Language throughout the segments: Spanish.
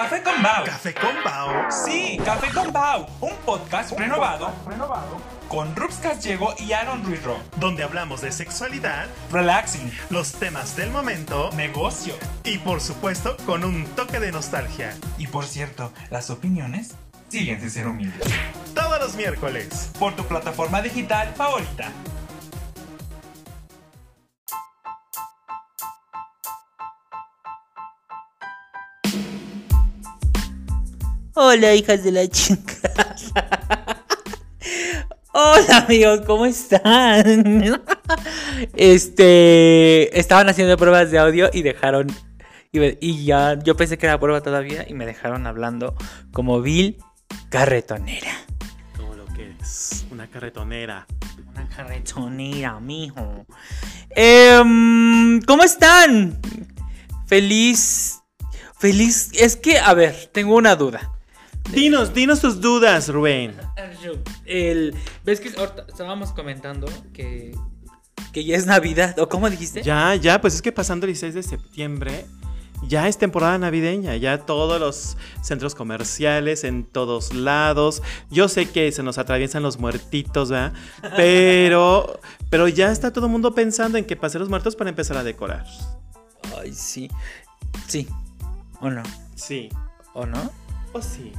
Café con Bao. Café con Bao. Sí, Café con Bao, un podcast renovado, con Rups Callego y Aaron Ruiz-Ro. Donde hablamos de sexualidad, Relaxing, los temas del momento negocio. y por supuesto con un toque de nostalgia. Y por cierto, las opiniones siguen sin ser humildes. Todos los miércoles. Por tu plataforma digital favorita. Hola, hijas de la chingada. Hola, amigos, ¿cómo están? Este. Estaban haciendo pruebas de audio y dejaron. Y, ya. Yo pensé que era prueba todavía y me dejaron hablando como Bill Carretonera. Todo lo que es una carretonera. Una carretonera, mijo. Em, ¿Cómo están? Feliz. Feliz. Es que, a ver, tengo una duda. Dinos, dinos tus dudas, Rubén. El, ¿Ves que estábamos comentando que, que ya es Navidad? ¿O cómo dijiste? Ya, ya, pues es que pasando el 16 de septiembre, ya es temporada navideña, ya todos los centros comerciales, en todos lados. Yo sé que se nos atraviesan los muertitos, ¿verdad? Pero, pero ya está todo el mundo pensando en que pasen los muertos para empezar a decorar. Ay, sí. Sí. ¿O no? Sí, ¿O no? o sí,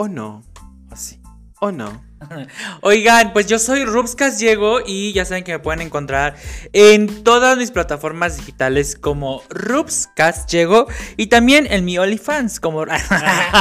o, no, ¿O sí? o no. Oigan, pues yo soy Rubs Casiego y ya saben que me pueden encontrar en todas mis plataformas digitales como Rubs Casiego y también en mi OnlyFans como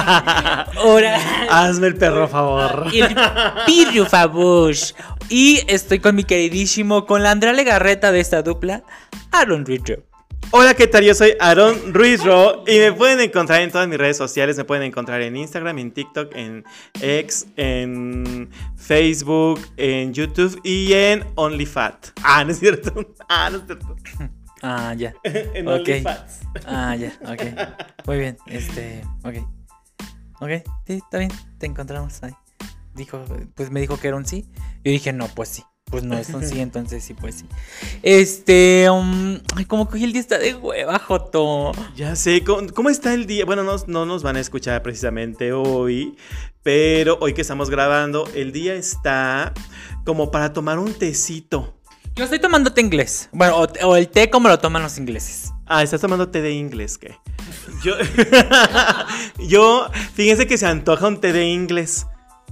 Ahora Hazme el perro favor. el Fabush. Y estoy con mi queridísimo, con la Andrea Legarreta de esta dupla, Aaron Ridger. Hola, ¿qué tal? Yo soy Aaron Ruiz Ro y me pueden encontrar en todas mis redes sociales. Me pueden encontrar en Instagram, en TikTok, en X, en Facebook, en YouTube y en OnlyFat. Ah, no es cierto. Ah, no es cierto. Ah, ya. En Ok. OnlyFats. Ah, ya, ok. Muy bien, este, ok. Ok, sí, está bien, te encontramos ahí. Dijo, pues me dijo que era un sí. Yo dije, no, pues sí. Pues no, es un sí, entonces sí, pues sí. Este, um, ay, como que hoy el día está de hueva, Joto. Ya sé, ¿cómo, cómo está el día? Bueno, no, no nos van a escuchar precisamente hoy, pero hoy que estamos grabando, el día está como para tomar un tecito. Yo estoy tomando té inglés. Bueno, o, o el té como lo toman los ingleses. Ah, estás tomando té de inglés, ¿qué? Yo, yo, fíjense que se antoja un té de inglés.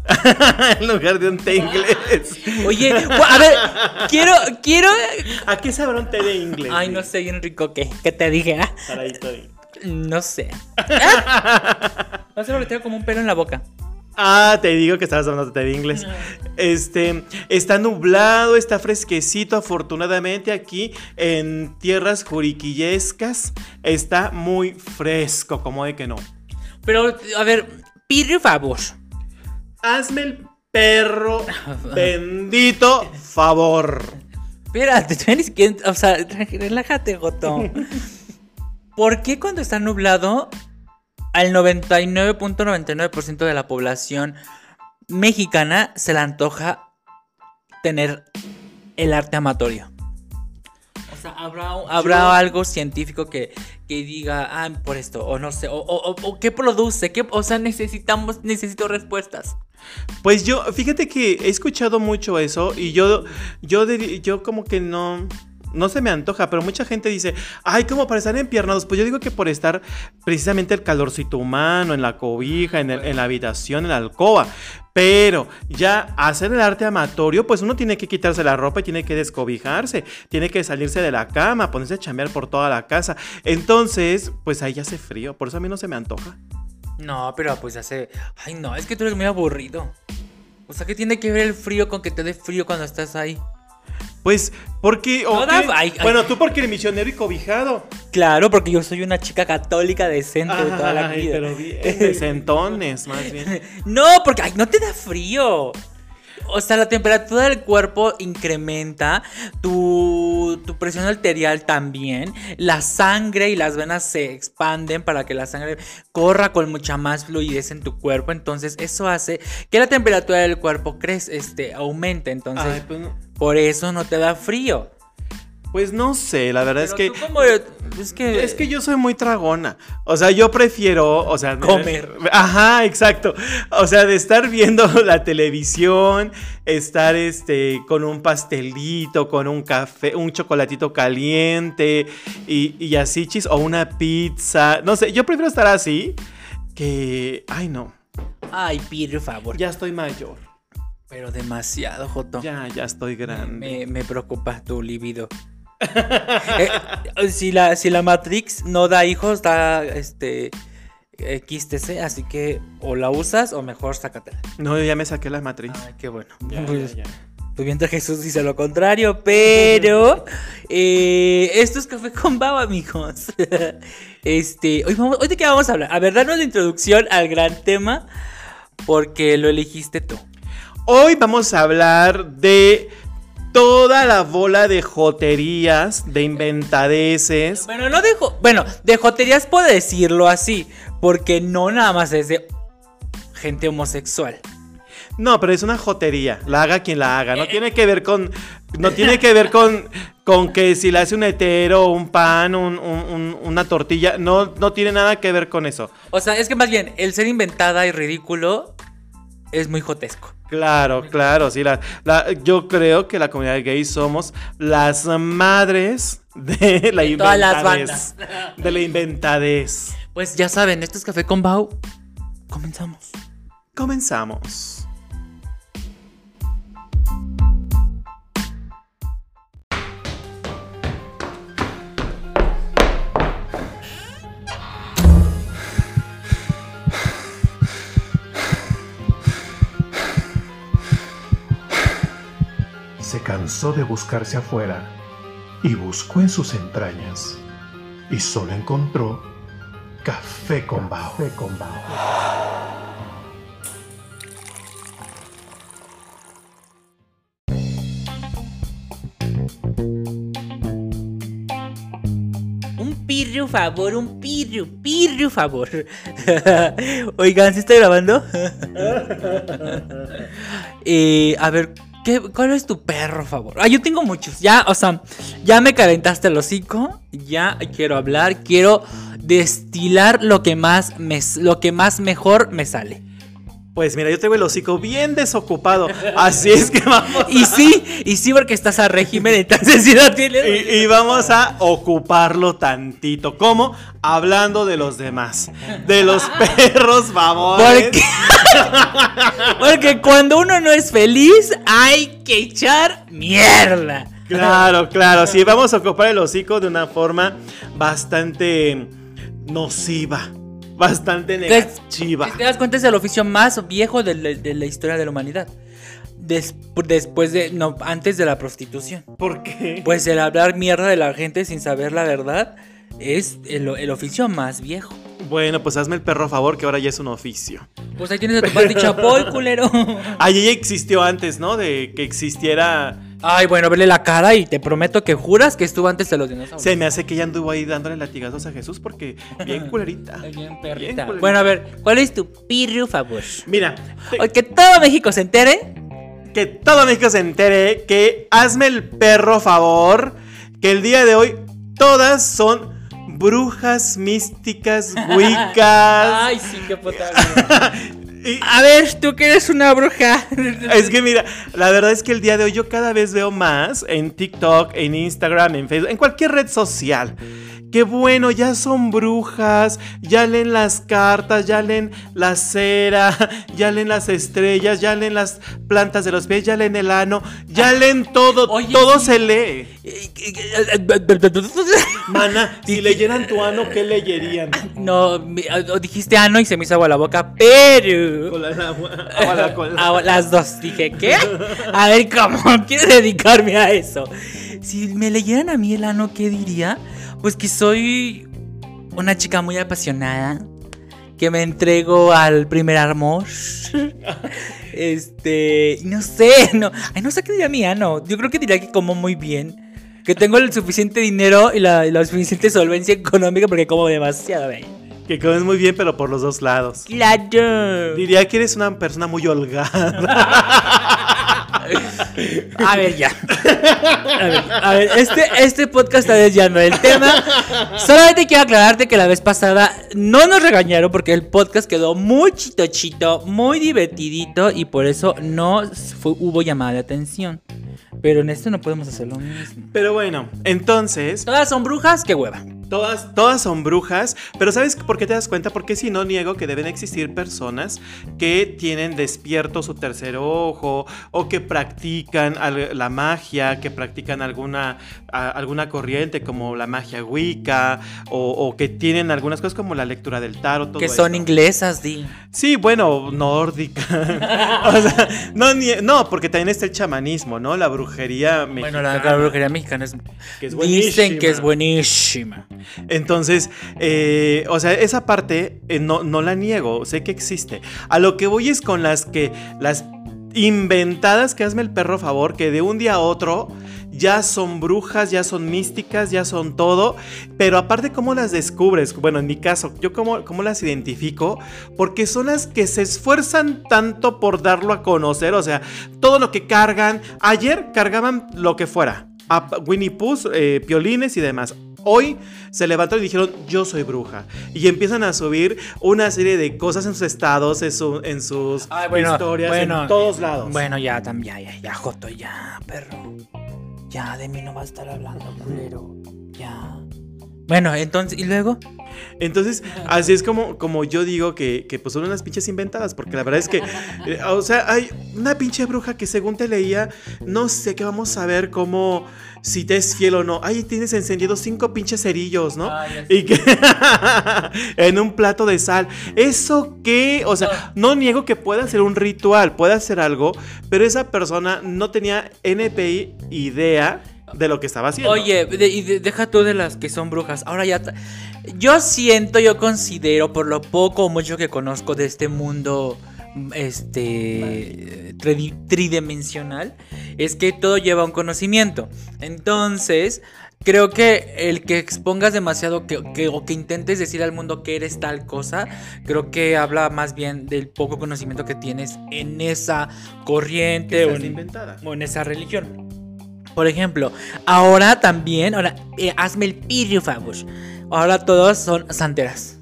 en lugar de un té inglés. Oye, a ver, quiero, quiero. ¿A qué sabrá un té de inglés? Ay, no sé bien rico qué. ¿Qué te dije? ah? Paradito ahí. No sé. Ah. No sé, le tengo como un pelo en la boca. Ah, te digo que estabas té de inglés. Este, está nublado, está fresquecito, afortunadamente aquí en tierras juriquillescas. Está muy fresco, como de que no. Pero, a ver, pide favor. Hazme el perro bendito favor. Espérate, ni siquiera. O sea, relájate, Goto. ¿Por qué cuando está nublado, al 99.99% de la población mexicana se le antoja tener el arte amatorio? Sea, ¿habrá, habrá Yo- algo científico que, que diga, ah, por esto, o no sé, o, o- o- o qué produce, ¿Qué, o sea, necesitamos, necesito respuestas. Pues yo, fíjate que he escuchado mucho eso y yo, yo, yo como que no, no se me antoja, pero mucha gente dice, ay, como para estar empiernados. Pues yo digo que por estar precisamente el calorcito humano, en la cobija, en, la habitación, en la alcoba. Pero ya hacer el arte amatorio, pues uno tiene que quitarse la ropa y tiene que descobijarse, tiene que salirse de la cama, ponerse a chambear por toda la casa. Entonces, pues ahí hace frío, por eso a mí no se me antoja. No, pero pues hace. Ay, no, es que tú eres muy aburrido. O sea, ¿qué tiene que ver el frío con que te dé frío cuando estás ahí? Pues, porque. o Toda- qué? ay, ay. Bueno, tú porque eres misionero y cobijado. Claro, porque yo soy una chica católica decente de toda la Ay, vida. pero bien de centones, más bien. No, porque ay, no te da frío. O sea, la temperatura del cuerpo incrementa, tu, tu presión arterial también, la sangre y las venas se expanden para que la sangre corra con mucha más fluidez en tu cuerpo, entonces eso hace que la temperatura del cuerpo crece, este, aumente, entonces Ay, pues, no- por eso no te da frío. Pues no sé, la verdad es que... Como- es que... Es que yo soy muy tragona. O sea, yo prefiero, o sea, Comer. Ajá, exacto. O sea, de estar viendo la televisión, estar este con un pastelito, con un café, un chocolatito caliente y, y así chis o una pizza. No sé, yo prefiero estar así que ay no, Ay, por favor. ya estoy mayor. Pero demasiado, Joto. Ya, ya estoy grande. Me, me preocupa tu libido. Eh, si, la, si la Matrix no da hijos, da este XTC, así que o la usas o mejor sácatela. No, ya me saqué la matriz. Ay, qué bueno. Ya, Pues, ya, ya. pues mientras Jesús dice lo contrario, pero eh, esto es café con baba, amigos. Este, hoy, vamos, hoy de qué vamos a hablar. A ver, danos la introducción al gran tema, porque lo eligiste tú. Hoy vamos a hablar de toda la bola de joterías, de inventadeces. Bueno, no dejo. Bueno, de joterías puedo decirlo así. Porque no nada más es de gente homosexual. No, pero es una jotería. La haga quien la haga. No tiene que ver con. No tiene que ver con. Con que si le hace un hetero, un pan, un- un- un- una tortilla. No, no tiene nada que ver con eso. O sea, es que más bien, el ser inventada y ridículo es muy jotesco. Claro, claro, sí. La, la- yo creo que la comunidad gay somos las madres de la De todas las inventadez. De la inventadez. Pues ya saben, esto es Café con Bau. Comenzamos. Comenzamos. Cansó de buscarse afuera y buscó en sus entrañas y solo encontró café con bao. Un pirru favor, un pirru, pirru favor. Oigan, ¿sí está grabando? Eh, a ver, ¿qué, ¿cuál es tu perro favor? Ah, yo tengo muchos. Ya, o sea, ya me calentaste el hocico. Ya quiero hablar, quiero destilar lo que más me, lo que más mejor me sale. Pues mira, yo traigo el hocico bien desocupado. Así es que vamos. Y sí, y sí, porque estás a régimen, entonces sí no tienes. Y, y vamos a ocuparlo tantito. ¿Cómo? Hablando de los demás. De los perros, vamos. Porque, porque cuando uno no es feliz, hay que echar mierda. Claro, claro. Sí, vamos a ocupar el hocico de una forma bastante nociva. Bastante negativa. Si te das cuenta, es el oficio más viejo de la, de la historia de la humanidad. Des- después de. No, antes de la prostitución. ¿Por qué? Pues el hablar mierda de la gente sin saber la verdad es el, el oficio más viejo. Bueno, pues hazme el perro a favor que ahora ya es un oficio. Pues ahí tienes a tu padre Chapoy, culero. Ay, ella existió antes, ¿no? De que existiera. Ay, bueno, vele la cara y te prometo que juras que estuvo antes de los dinosaurios. Se me hace que ella anduvo ahí dándole latigazos a Jesús porque bien culerita. Bien Bien perrita. culerita. bueno, a ver, ¿cuál es tu pirru favor? Mira, te- Que todo México se entere. que todo México se entere que hazme el perro favor que el día de hoy todas son brujas místicas, wicas. Ay, sí, qué puta. Y A ver, tú que eres una bruja. es que mira, la verdad es que el día de hoy yo cada vez veo más en TikTok, en Instagram, en Facebook, en cualquier red social. Que bueno, ya son brujas, ya leen las cartas, ya leen la cera, ya leen las estrellas, ya leen las plantas de los pies, ya leen el ano, ya leen todo, Oye, todo sí. se lee. Mana, si leyeran tu ano, ¿qué leyerían? No, o dijiste ano y se me hizo agua la boca, pero. Con la- agua- agua la cola. Agua- las dos. Dije, ¿qué? A ver, ¿cómo? Quiero dedicarme a eso. Si me leyeran a mí el ano, ¿qué diría? Pues que soy una chica muy apasionada. Que me entrego al primer amor. Este. No sé, no. Ay, no sé qué diría mi ano. Yo creo que diría que como muy bien. Que tengo el suficiente dinero y la, y la suficiente solvencia económica porque como demasiado bien. Que comes muy bien, pero por los dos lados. Claro. Diría que eres una persona muy holgada. A ver, ya. A ver, a ver, este, este podcast está desviando el tema. Solamente quiero aclararte que la vez pasada no nos regañaron porque el podcast quedó muy chitochito, muy divertidito y por eso no fue- hubo llamada de atención. Pero en este no podemos hacer lo mismo. Pero bueno, entonces, Todas son brujas, qué hueva. todas, todas son brujas, pero ¿sabes por qué te das cuenta? Porque si no niego que deben existir personas que tienen despierto su tercer ojo o que practican la magia, que practican alguna, a- alguna corriente como la magia wicca o, o que tienen algunas cosas como la lectura del tarot. todo Que son esto. inglesas, di. Sí, bueno, nórdica. o sea, no, no, porque también está el chamanismo, ¿no? La brujería mexicana. Bueno, la, la brujería mexicana es, Que es dicen que es buenísima. buenísima. Entonces, eh, o sea, esa parte eh, no, no la niego, sé que existe. A lo que voy es con las que, las inventadas que hazme el perro favor, que de un día a otro ya son brujas, ya son místicas, ya son todo. Pero aparte, ¿cómo las descubres? Bueno, en mi caso, yo cómo, cómo las identifico, porque son las que se esfuerzan tanto por darlo a conocer, o sea, todo lo que cargan. Ayer cargaban lo que fuera. A Winnie Pooh, eh, piolines y demás. Hoy se levantaron y dijeron, yo soy bruja. Y empiezan a subir una serie de cosas en sus estados, en, su- en sus Ay, bueno, historias, bueno, en todos lados. Bueno, ya también, ya, ya, ya, Joto, ya, perro. Ya, de mí no va a estar hablando, culero. Ya. Bueno, entonces, ¿y luego? Entonces, así es como, como yo digo que, que pues son unas pinches inventadas, porque la verdad es que, eh, o sea, hay una pinche bruja que según te leía, no sé, que vamos a ver cómo, si te es fiel o no. Ahí tienes encendidos cinco pinches cerillos, ¿no? Ah, y que en un plato de sal. ¿Eso qué? O sea, no niego que pueda ser un ritual, pueda ser algo, pero esa persona no tenía NPI idea de lo que estaba haciendo. Oye, de- y de- deja tú de las que son brujas. Ahora ya. Yo siento, yo considero, por lo poco o mucho que conozco de este mundo. Este. tri- tridimensional. Es que todo lleva un conocimiento. Entonces. Creo que el que expongas demasiado que, que- o que intentes decir al mundo que eres tal cosa, creo que habla más bien del poco conocimiento que tienes en esa corriente o en- inventada. o en esa religión. Por ejemplo, ahora también, ahora, eh, hazme el pirrio favor. Ahora todas son santeras.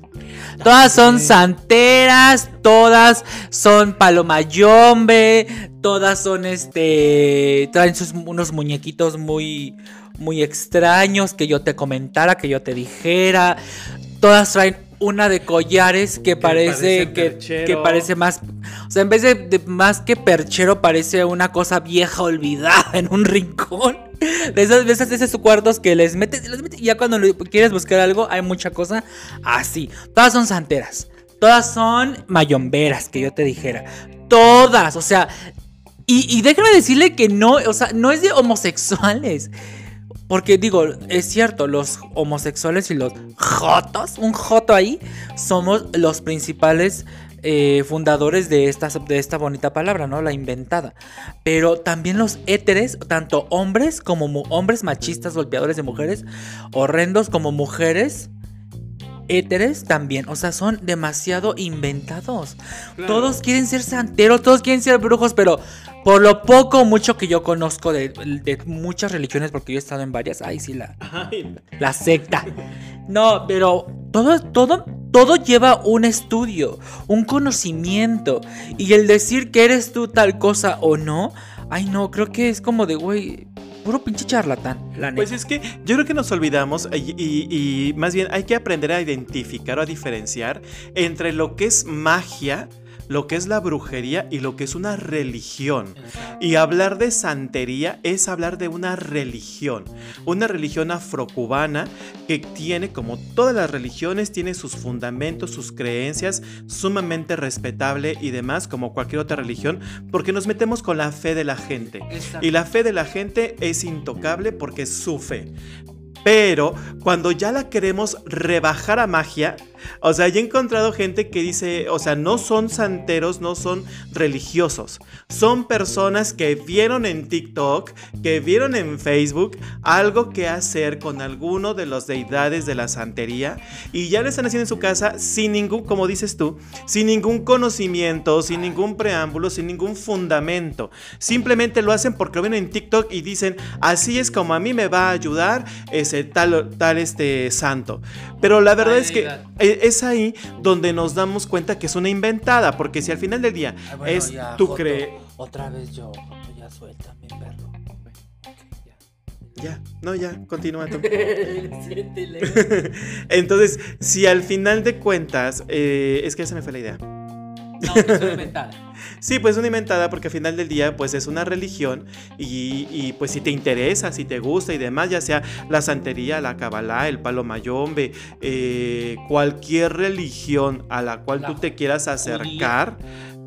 Todas son santeras, todas son palomayombe, todas son este. traen sus, unos muñequitos muy, muy extraños que yo te comentara, que yo te dijera. Todas traen una de collares que parece parece que, que parece más. O sea, en vez de, de más que perchero, parece una cosa vieja olvidada en un rincón. De esas, esas, de esos cuartos que les metes, les metes y ya cuando quieres buscar algo, hay mucha cosa así. Todas son santeras. Todas son mayomberas, que yo te dijera. Todas, o sea. Y, y déjame decirle que no, o sea, no es de homosexuales. Porque digo, es cierto, los homosexuales y los jotos, un joto ahí, somos los principales eh, fundadores de esta, de esta bonita palabra, ¿no? La inventada. Pero también los éteres, tanto hombres como hombres machistas, golpeadores de mujeres, horrendos como mujeres. Éteres también, o sea, son demasiado inventados. Claro. Todos quieren ser santeros, todos quieren ser brujos, pero por lo poco o mucho que yo conozco de, de muchas religiones, porque yo he estado en varias, ay, sí, la, Ay, la secta. No, pero todo, todo, todo lleva un estudio, un conocimiento. Y el decir que eres tú tal cosa o no, ay no, creo que es como de, güey, puro pinche charlatán, la neta. Pues es que yo creo que nos olvidamos y, y- y más bien hay que aprender a identificar o a diferenciar entre lo que es magia, lo que es la brujería y lo que es una religión. Y hablar de santería es hablar de una religión, una religión afrocubana que tiene, como todas las religiones, tiene sus fundamentos, sus creencias, sumamente respetable y demás, como cualquier otra religión, porque nos metemos con la fe de la gente. Y la fe de la gente es intocable porque es su fe. Pero cuando ya la queremos rebajar a magia, O sea, yo he encontrado gente que dice, o sea, no son santeros, no son religiosos. Son personas que vieron en TikTok, que vieron en Facebook algo que hacer con alguno de los deidades de la santería y ya lo están haciendo en su casa sin ningún, como dices tú, sin ningún conocimiento, sin ningún preámbulo, sin ningún fundamento. Simplemente lo hacen porque lo ven en TikTok y dicen, así es como a mí me va a ayudar ese tal, tal este santo. Pero la verdad es que es ahí donde nos damos cuenta que es una inventada, porque si al final del día Ay, bueno, es ya, tú crees... Otra vez yo, Joto, ya suelta mi perro. Ya, no, ya, continúa. Entonces, si al final de cuentas, eh, es que esa me fue la idea. No, es una inventada. Sí, pues una inventada porque al final del día pues es una religión y, y, pues si te interesa, si te gusta y demás, ya sea la santería, la cabalá, el palo mayombe, eh, cualquier religión a la cual La tú te quieras acercar,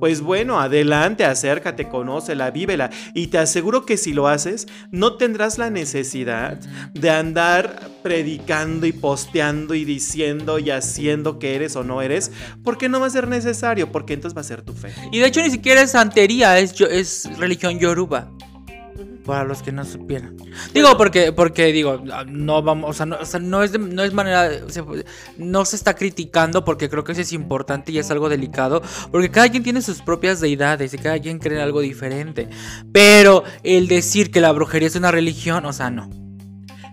pues bueno, adelante, acércate, conócela, vívela y te aseguro que si lo haces no tendrás la necesidad de andar predicando y posteando y diciendo y haciendo que eres o no eres, porque no va a ser necesario, porque entonces va a ser tu fe. Y de hecho ni siquiera es santería, es, es religión yoruba. Para los que no supieran. Digo, porque, porque digo, no vamos, o sea, no, o sea, no es, de- no es manera, o sea, no se está criticando porque creo que eso es importante y es algo delicado, porque cada quien tiene sus propias deidades y cada quien cree en algo diferente. Pero el decir que la brujería es una religión, o sea, no.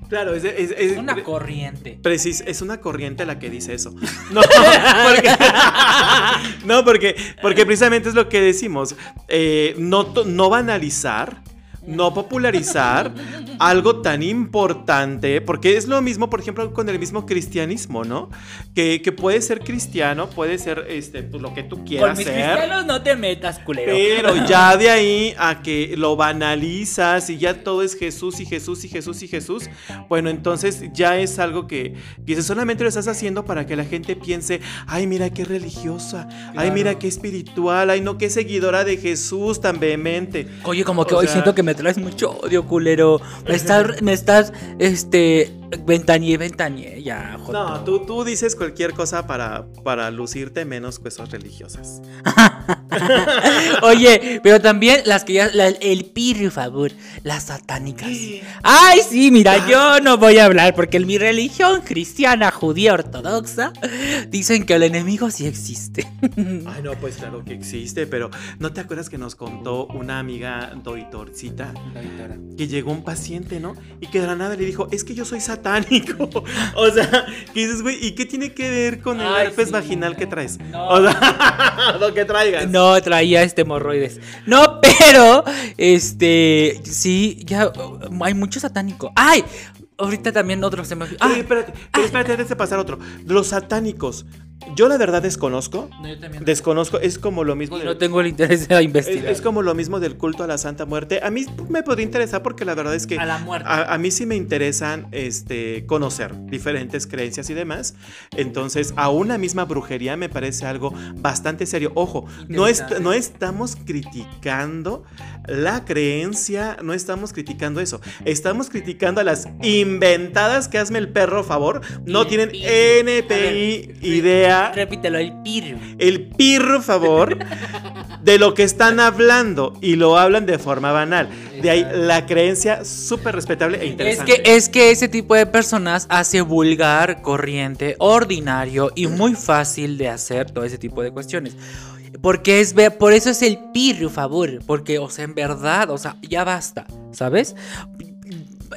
Claro, es, es- es- Es una corriente. Precis- es una corriente la que dice eso. No, porque, no, porque, porque precisamente es lo que decimos. Eh, no, no banalizar, no popularizar algo tan importante, porque es lo mismo, por ejemplo, con el mismo cristianismo, ¿no? Que, que puede ser cristiano, puede ser este, pues, lo que tú Con quieras mis ser. cristianos no te metas, culero. Pero ya de ahí a que lo banalizas y ya todo es Jesús y Jesús y Jesús y Jesús, bueno, entonces ya es algo que dices, solamente lo estás haciendo para que la gente piense, ay, mira qué religiosa, ay, mira qué espiritual, ay, no, qué seguidora de Jesús tan vehemente. Oye, como que O hoy sea- siento que me traes mucho odio, culero. Me estás, me estás, este, ventañé, ventañé, ya, joto. No, tú, tú dices cualquier cosa para, para lucirte menos cosas religiosas. Oye, pero también las que ya, la- el pirri favor, las satánicas. Ay, sí, mira, yo no voy a hablar porque en mi religión cristiana, judía, ortodoxa, dicen que el enemigo sí existe. Ay, no, pues claro que existe, pero ¿no te acuerdas que nos contó una amiga doitorcita? que llegó un paciente, ¿no? Y que de la nada le dijo, es que yo soy satánico. o sea, que dices, güey, ¿y qué tiene que ver con el Ay, herpes sí. vaginal que traes? No. O sea, lo que traigas. No, traía este hemorroides. No, pero, este, sí, ya hay mucho satánico. ¡Ay! Ahorita también otro se me... ¡Ah! espérate, pero espérate, antes de pasar otro. Los satánicos. Yo la verdad desconozco. No, yo también. Desconozco, es como lo mismo Y del- no tengo el interés de es, investigar. es como lo mismo del culto a la Santa Muerte. A mí me podría interesar porque la verdad es que A la muerte. a, a mí sí me interesan este, conocer diferentes creencias y demás. Entonces, a una misma brujería me parece algo bastante serio. Ojo, no, est- no estamos criticando la creencia, no estamos criticando eso. Estamos criticando a las inventadas que hazme el perro favor. No tienen pi- NPI A ver, idea Repítelo, el pirri. el pirro favor de lo que están hablando y lo hablan de forma banal. De ahí la creencia súper respetable e Es interesante. que, es que ese tipo de personas hace vulgar, corriente, ordinario y muy fácil de hacer todo ese tipo de cuestiones. Porque es por eso es el pirro favor. Porque, o sea, en verdad, o sea, ya basta, ¿sabes?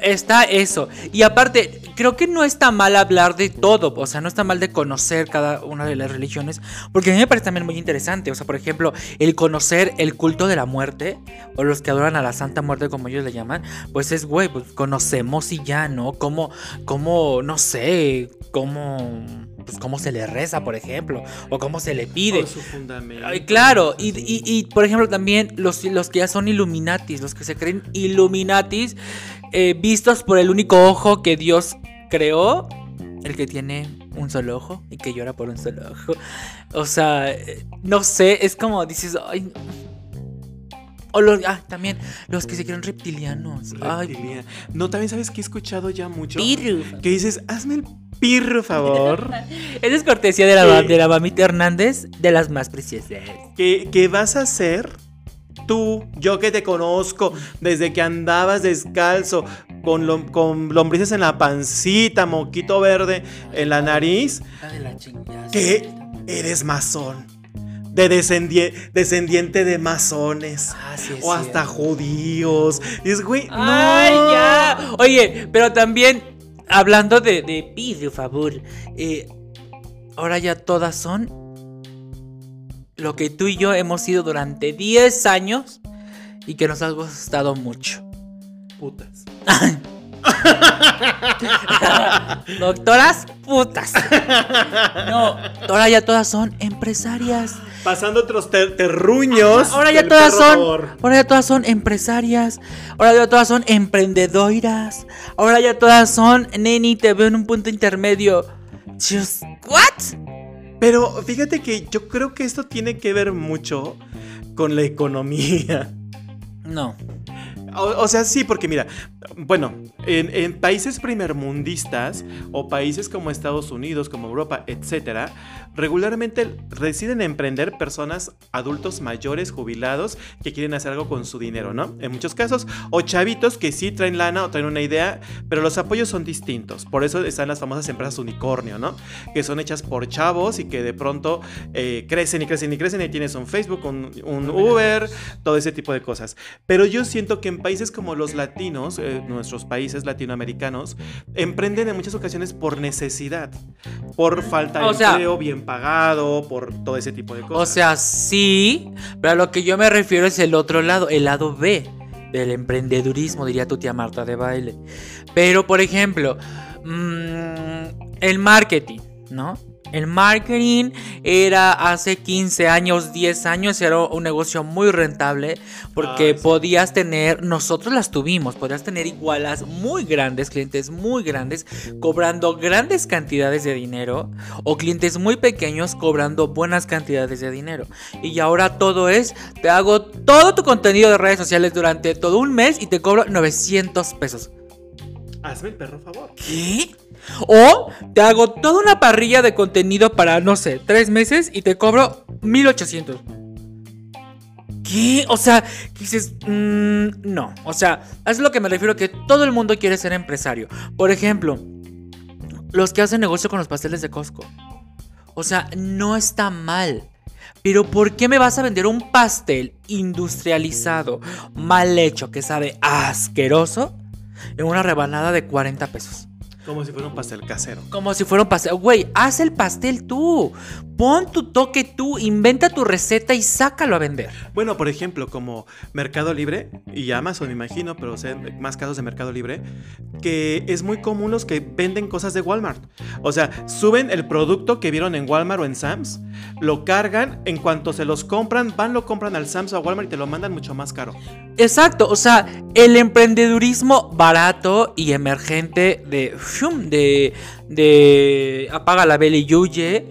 Está eso. Y aparte, creo que no está mal hablar de todo. O sea, no está mal de conocer cada una de las religiones. Porque a mí me parece también muy interesante. O sea, por ejemplo, el conocer el culto de la muerte. O los que adoran a la Santa Muerte, como ellos le llaman. Pues es, güey, pues conocemos y ya, ¿no? Como, como, no sé, cómo, pues cómo se le reza, por ejemplo. O cómo se le pide. Por su fundamento. Ay, claro, y, y- y, por ejemplo también los, los que ya son Illuminatis, los que se creen Illuminatis, eh, vistos por el único ojo que Dios creó, el que tiene un solo ojo y que llora por un solo ojo. O sea, eh, no sé, es como dices, ay, O los, ah, también los que se creen reptilianos. Ay. No, también sabes que he escuchado ya mucho. pirru. Que dices, hazme el pirro, favor. Esa es cortesía de la, de la mamita Hernández, de las más preciosas. que, que vas a hacer tú, yo que te conozco desde que andabas descalzo, con, lom- con lombrices en la pancita, moquito verde en la nariz, que eres masón. De descendie- descendiente de masones. Ah, sí, o hasta judíos. Y es, güey, no. ¡Ay, ya! Oye, pero también, hablando de, de favor, eh, ahora ya todas son lo que tú y yo hemos sido durante 10 años y que nos ha gustado mucho. Putas. Doctoras putas. No, ahora ya todas son empresarias. Pasando otros ter- terruños. Ahora ya todas son, favor. ahora ya todas son empresarias. Ahora ya todas son emprendedoras. Ahora ya todas son, neni, te veo en un punto intermedio. Just what? Pero fíjate que yo creo que esto tiene que ver mucho con la economía. No. O, o sea, sí, porque mira, bueno, en, en países primermundistas o países como Estados Unidos, como Europa, etcétera, regularmente deciden emprender personas adultos mayores, jubilados, que quieren hacer algo con su dinero, ¿no? En muchos casos, o chavitos que sí traen lana o traen una idea, pero los apoyos son distintos. Por eso están las famosas empresas unicornio, ¿no? Que son hechas por chavos y que de pronto eh, crecen y crecen y crecen y tienes un Facebook, un, un Uber, todo ese tipo de cosas. Pero yo siento que en países como los latinos, eh, nuestros países latinoamericanos, emprenden en muchas ocasiones por necesidad, por falta de O sea- empleo bien pagado, por todo ese tipo de O cosas. sea, sí, pero a lo que yo me refiero es el otro lado, el lado B del emprendedurismo, diría tu tía Marta de baile. Pero, por ejemplo, mm, el marketing, ¿no? El marketing era hace 15 años, 10 años, era un negocio muy rentable porque Ah, sí. podías tener, nosotros las tuvimos, podías tener igualas muy grandes, clientes muy grandes, cobrando grandes cantidades de dinero o clientes muy pequeños cobrando buenas cantidades de dinero. Y ahora todo es, te hago todo tu contenido de redes sociales durante todo un mes y te cobro 900 pesos. Hazme el perro favor. ¿Qué? O te hago toda una parrilla de contenido para, no sé, tres meses y te cobro 1800. ¿Qué? O sea, dices, mm, no. O sea, es lo que me refiero que todo el mundo quiere ser empresario. Por ejemplo, los que hacen negocio con los pasteles de Costco. O sea, no está mal. Pero ¿por qué me vas a vender un pastel industrializado, mal hecho, que sabe asqueroso, en una rebanada de 40 pesos? Como si fuera un pastel casero. Como si fuera un pastel. Güey, haz el pastel tú. Pon tu toque tú, inventa tu receta y sácalo a vender. Bueno, por ejemplo, como Mercado Libre y Amazon, me imagino, pero sé más casos de Mercado Libre, que es muy común los que venden cosas de Walmart. O sea, suben el producto que vieron en Walmart o en Sam's, lo cargan, en cuanto se los compran, van, lo compran al Sam's o a Walmart y te lo mandan mucho más caro. Exacto, o sea, el emprendedurismo barato y emergente de de de apaga la vela y huye,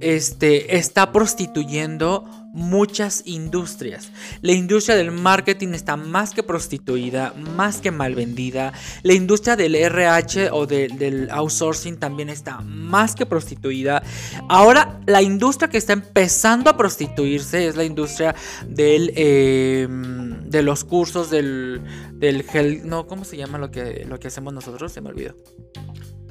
este está prostituyendo muchas industrias. La industria del marketing está más que prostituida, más que mal vendida. La industria del RH o de- del outsourcing también está más que prostituida. Ahora, la industria que está empezando a prostituirse es la industria del, eh, de los cursos del, del gel. No, ¿cómo se llama lo que, lo que hacemos nosotros? Se me olvidó.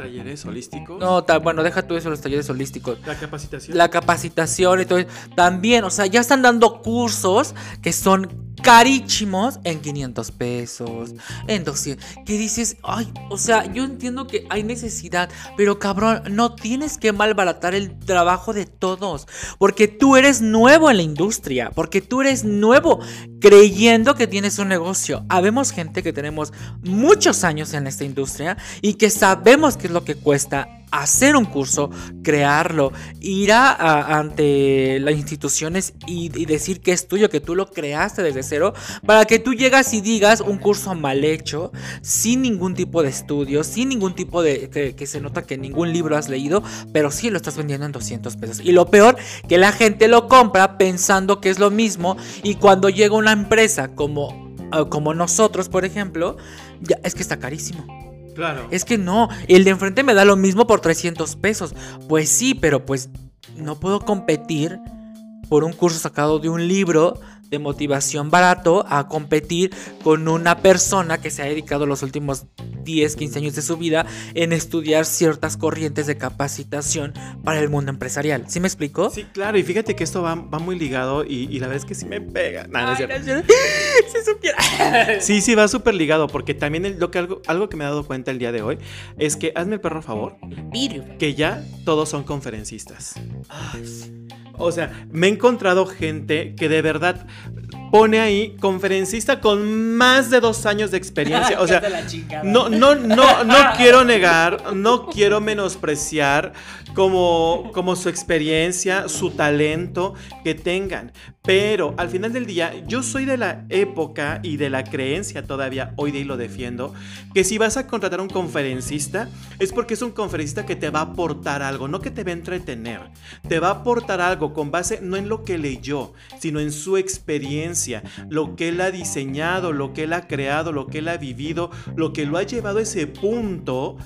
Talleres holísticos. No, ta- bueno, deja tú eso, los talleres holísticos. La capacitación. La capacitación y todo eso. También, o sea, ya están dando cursos que son carísimos en 500 pesos, en 200. Que dices, ay, o sea, yo entiendo que hay necesidad, pero cabrón, no tienes que malbaratar el trabajo de todos. Porque tú eres nuevo en la industria, porque tú eres nuevo creyendo que tienes un negocio. Habemos gente que tenemos muchos años en esta industria y que sabemos qué es lo que cuesta hacer un curso, crearlo, ir a, ante las instituciones y, decir que es tuyo, que tú lo creaste desde cero, para que tú llegas y digas un curso mal hecho, sin ningún tipo de estudio, sin ningún tipo de... que, que se nota que ningún libro has leído, pero sí lo estás vendiendo en 200 pesos. Y lo peor, que la gente lo compra pensando que es lo mismo y cuando llega una empresa como, ah, como nosotros, por ejemplo, ya, es que está carísimo. Claro. Es que no, el de enfrente me da lo mismo por 300 pesos. Pues sí, pero pues no puedo competir por un curso sacado de un libro de motivación barato a competir con una persona que se ha dedicado los últimos 10, 15 años de su vida en estudiar ciertas corrientes de capacitación para el mundo empresarial. ¿Sí me explico? Sí, claro, y fíjate que esto va, va muy ligado y, y la verdad es que sí me pega. No es Ay, no. Si supiera. Sí, sí, va súper ligado, porque también el- lo que algo, algo que me he dado cuenta el día de hoy es que, hazme el perro favor, que ya todos son conferencistas. Ay, sí. O sea, me he encontrado gente que de verdad pone ahí conferencista con más de dos años de experiencia. O sea, no, no, no, no quiero negar, no quiero menospreciar como, como su experiencia, su talento que tengan. Pero al final del día, yo soy de la época y de la creencia todavía, hoy ahí lo defiendo, que si vas a contratar a un conferencista, es porque es un conferencista que te va a aportar algo, no que te va a entretener. Te va a aportar algo con base no en lo que leyó, sino en su experiencia, lo que él ha diseñado, lo que él ha creado, lo que él ha vivido, lo que lo ha llevado a ese punto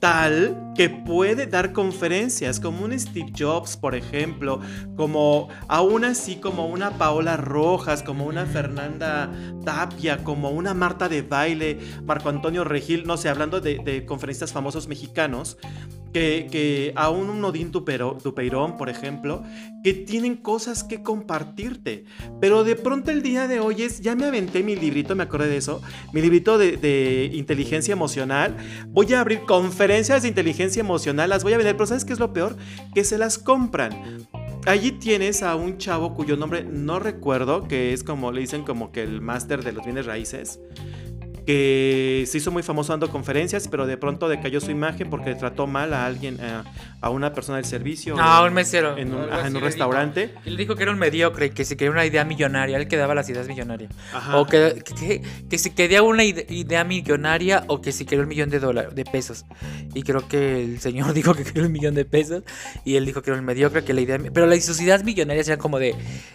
tal que puede dar conferencias, como un Steve Jobs, por ejemplo, como aún así como una Paola Rojas, como una Fernanda Tapia, como una Marta de baile, Marco Antonio Regil, no sé, hablando de, de conferencistas famosos mexicanos, que, aún un Odín Tupero- Tupeirón, por ejemplo, que tienen cosas que compartirte. Pero de pronto el día de hoy es, ya me aventé mi librito, me acordé de eso, mi librito de, de inteligencia emocional. Voy a abrir conferencias de inteligencia emocional, las voy a vender, pero ¿sabes qué es lo peor? Que se las compran. Allí tienes a un chavo cuyo nombre no recuerdo, que es como le dicen como que el máster de los bienes raíces, que se hizo muy famoso dando conferencias, pero de pronto decayó su imagen porque trató mal a alguien, a, a una persona del servicio. Ah, en- un mesero. En un, ajá, en restaurante. dijo. Él dijo que era un mediocre y que si quería una idea millonaria, él que daba las ideas millonarias. Ajá. O que, que, que si quería una ide- idea millonaria o que si quería un millón de dólares, de pesos. Y creo que el señor dijo que quería un millón de pesos y él dijo que era un mediocre, que la idea... Pero las sus ideas millonarias eran como de,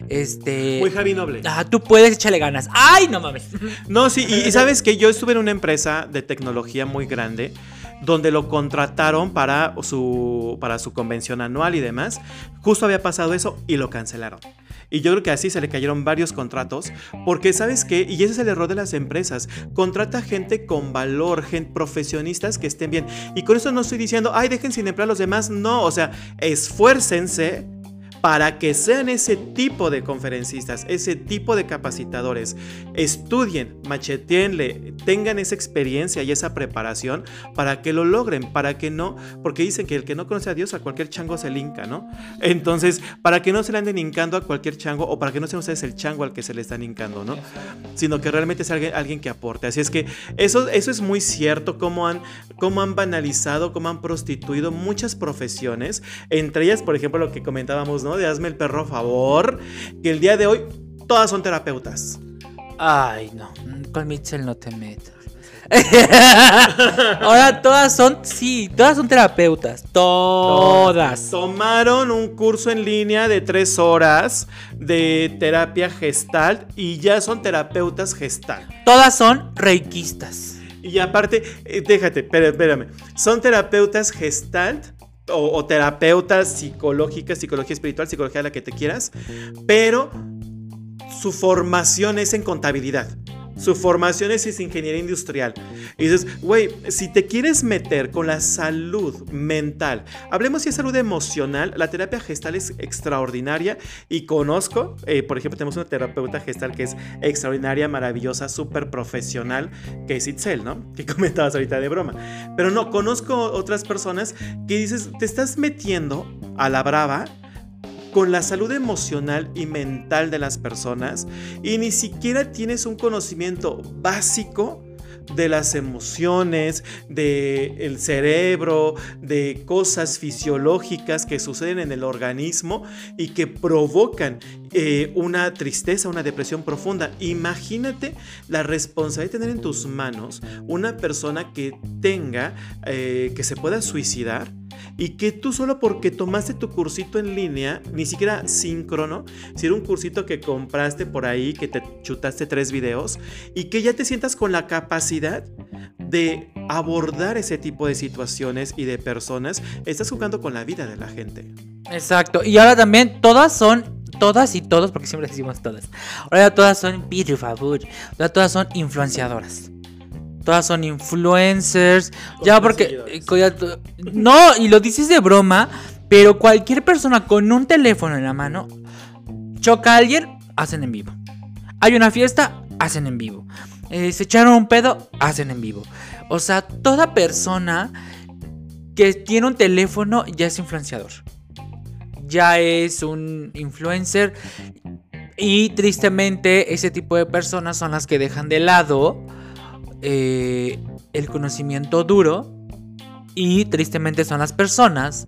este... Muy Javi Noble. Ah, tú puedes, échale ganas. ¡Ay, no mames! No, sí, y, y sabes que yo estuve en una empresa de tecnología muy grande donde lo contrataron para su, para su convención anual y demás. Justo había pasado eso y lo cancelaron. Y yo creo que así se le cayeron varios contratos, porque sabes qué, y ese es el error de las empresas, contrata gente con valor, gente, profesionistas que estén bien. Y con eso no estoy diciendo, ay, dejen sin emplear a los demás, no, o sea, esfuércense para que sean ese tipo de conferencistas, ese tipo de capacitadores. Estudien, macheteenle, tengan esa experiencia y esa preparación para que lo logren, para que no, porque dicen que el que no conoce a Dios a cualquier chango se le ¿no? Entonces, para que no se le anden hincando a cualquier chango o para que no sean ustedes el chango al que se le están hincando, ¿no? Sino que realmente es alguien, alguien que aporte. Así es que eso, eso es muy cierto, cómo han, cómo han banalizado, cómo han prostituido muchas profesiones, entre ellas, por ejemplo, lo que comentábamos, ¿no? De hazme el perro favor, que el día de hoy todas son terapeutas. Ay, no. Con Mitchell no te metas. Ahora todas son, sí, todas son terapeutas. Todas. Tomaron un curso en línea de tres horas de terapia gestalt y ya son terapeutas gestalt. Todas son reikistas. Y aparte, eh, déjate, espérame, espérame. Son terapeutas gestalt o, o terapeutas psicológicas, psicología espiritual, psicología la que te quieras, pero su formación es en contabilidad. Su formación es en ingeniería industrial. Y dices, güey, si te quieres meter con la salud mental, hablemos si es salud emocional, la terapia gestal es extraordinaria y conozco, eh, por ejemplo, tenemos una terapeuta gestal que es extraordinaria, maravillosa, súper profesional, que es Itzel, ¿no? Que comentabas ahorita de broma. Pero no, conozco otras personas que dices, te estás metiendo a la brava con la salud emocional y mental de las personas y ni siquiera tienes un conocimiento básico de las emociones, del el cerebro, de cosas fisiológicas que suceden en el organismo y que provocan eh, una tristeza, una depresión profunda. Imagínate la responsabilidad de tener en tus manos una persona que tenga, eh, que se pueda suicidar y que tú solo porque tomaste tu cursito en línea, ni siquiera síncrono, si era un cursito que compraste por ahí, que te chutaste tres videos y que ya te sientas con la capacidad de abordar ese tipo de situaciones y de personas, estás jugando con la vida de la gente. Exacto. Y ahora también todas son todas y todos, porque siempre decimos todas. Ahora todas son beautiful, ahora todas son influenciadoras. Todas son influencers. ya porque no, y lo dices de broma, pero cualquier persona con un teléfono en la mano choca a alguien, hacen en vivo. Hay una fiesta, hacen en vivo. Eh, se echaron un pedo, hacen en vivo. O sea, toda persona que tiene un teléfono ya es influenciador. Ya es un influencer. Y tristemente ese tipo de personas son las que dejan de lado eh, el conocimiento duro. Y tristemente son las personas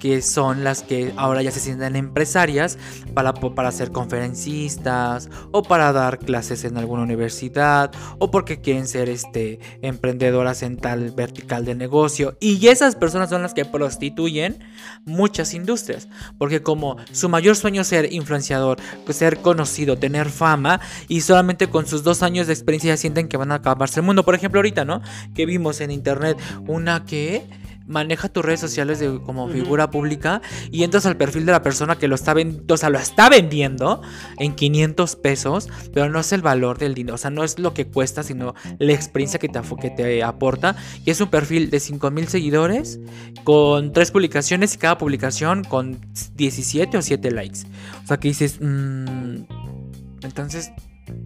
que son las que ahora ya se sienten empresarias para, para ser conferencistas o para dar clases en alguna universidad o porque quieren ser este, emprendedoras en tal vertical de negocio. Y esas personas son las que prostituyen muchas industrias, porque como su mayor sueño es ser influenciador, ser conocido, tener fama y solamente con sus dos años de experiencia ya sienten que van a acabarse el mundo. Por ejemplo, ahorita, ¿no? Que vimos en internet una que maneja tus redes sociales de, como figura pública y entras al perfil de la persona que lo está vendiendo, o sea, lo está vendiendo en 500 pesos, pero no es el valor del dinero, o sea, no es lo que cuesta, sino la experiencia que te, que te aporta. Y es un perfil de 5000 seguidores con tres publicaciones y cada publicación con 17 o 7 likes. O sea, que dices, mmm, entonces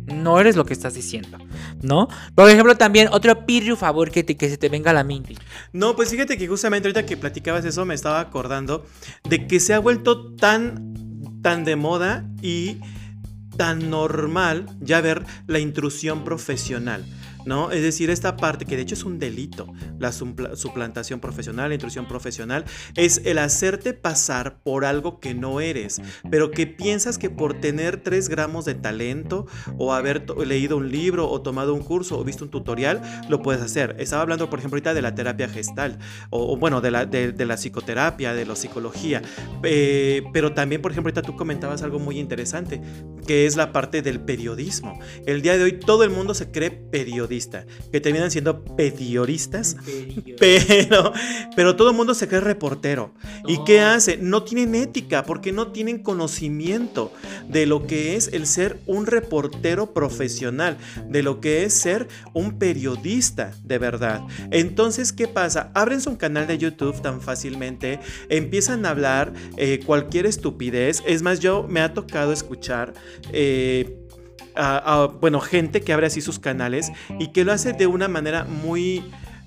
no eres lo que estás diciendo, ¿no? Por ejemplo, también otro pirru favor que, te, que se te venga la mente. No, pues fíjate que justamente ahorita que platicabas eso me estaba acordando de que se ha vuelto tan, tan de moda y tan normal ya ver la intrusión profesional. ¿No? Es decir, esta parte que de hecho es un delito, la suplantación profesional, la intrusión profesional, es el hacerte pasar por algo que no eres, pero que piensas que por tener 3 gramos de talento o haber leído un libro o tomado un curso o visto un tutorial, lo puedes hacer. Estaba hablando, por ejemplo, ahorita de la terapia gestal, o, bueno, de la, de, la, psicoterapia, de la psicología, eh, pero también, por ejemplo, ahorita tú comentabas algo muy interesante, que es la parte del periodismo. El día de hoy todo el mundo se cree periodista que terminan siendo pedioristas, pero, pero todo el mundo se cree reportero. ¿Y qué hace? No tienen ética porque no tienen conocimiento de lo que es el ser un reportero profesional, de lo que es ser un periodista de verdad. Entonces, ¿qué pasa? Abren su canal de YouTube tan fácilmente, empiezan a hablar eh, cualquier estupidez. Es más, yo me ha tocado escuchar... Eh, bueno, gente que abre así sus canales y que lo hace de una manera muy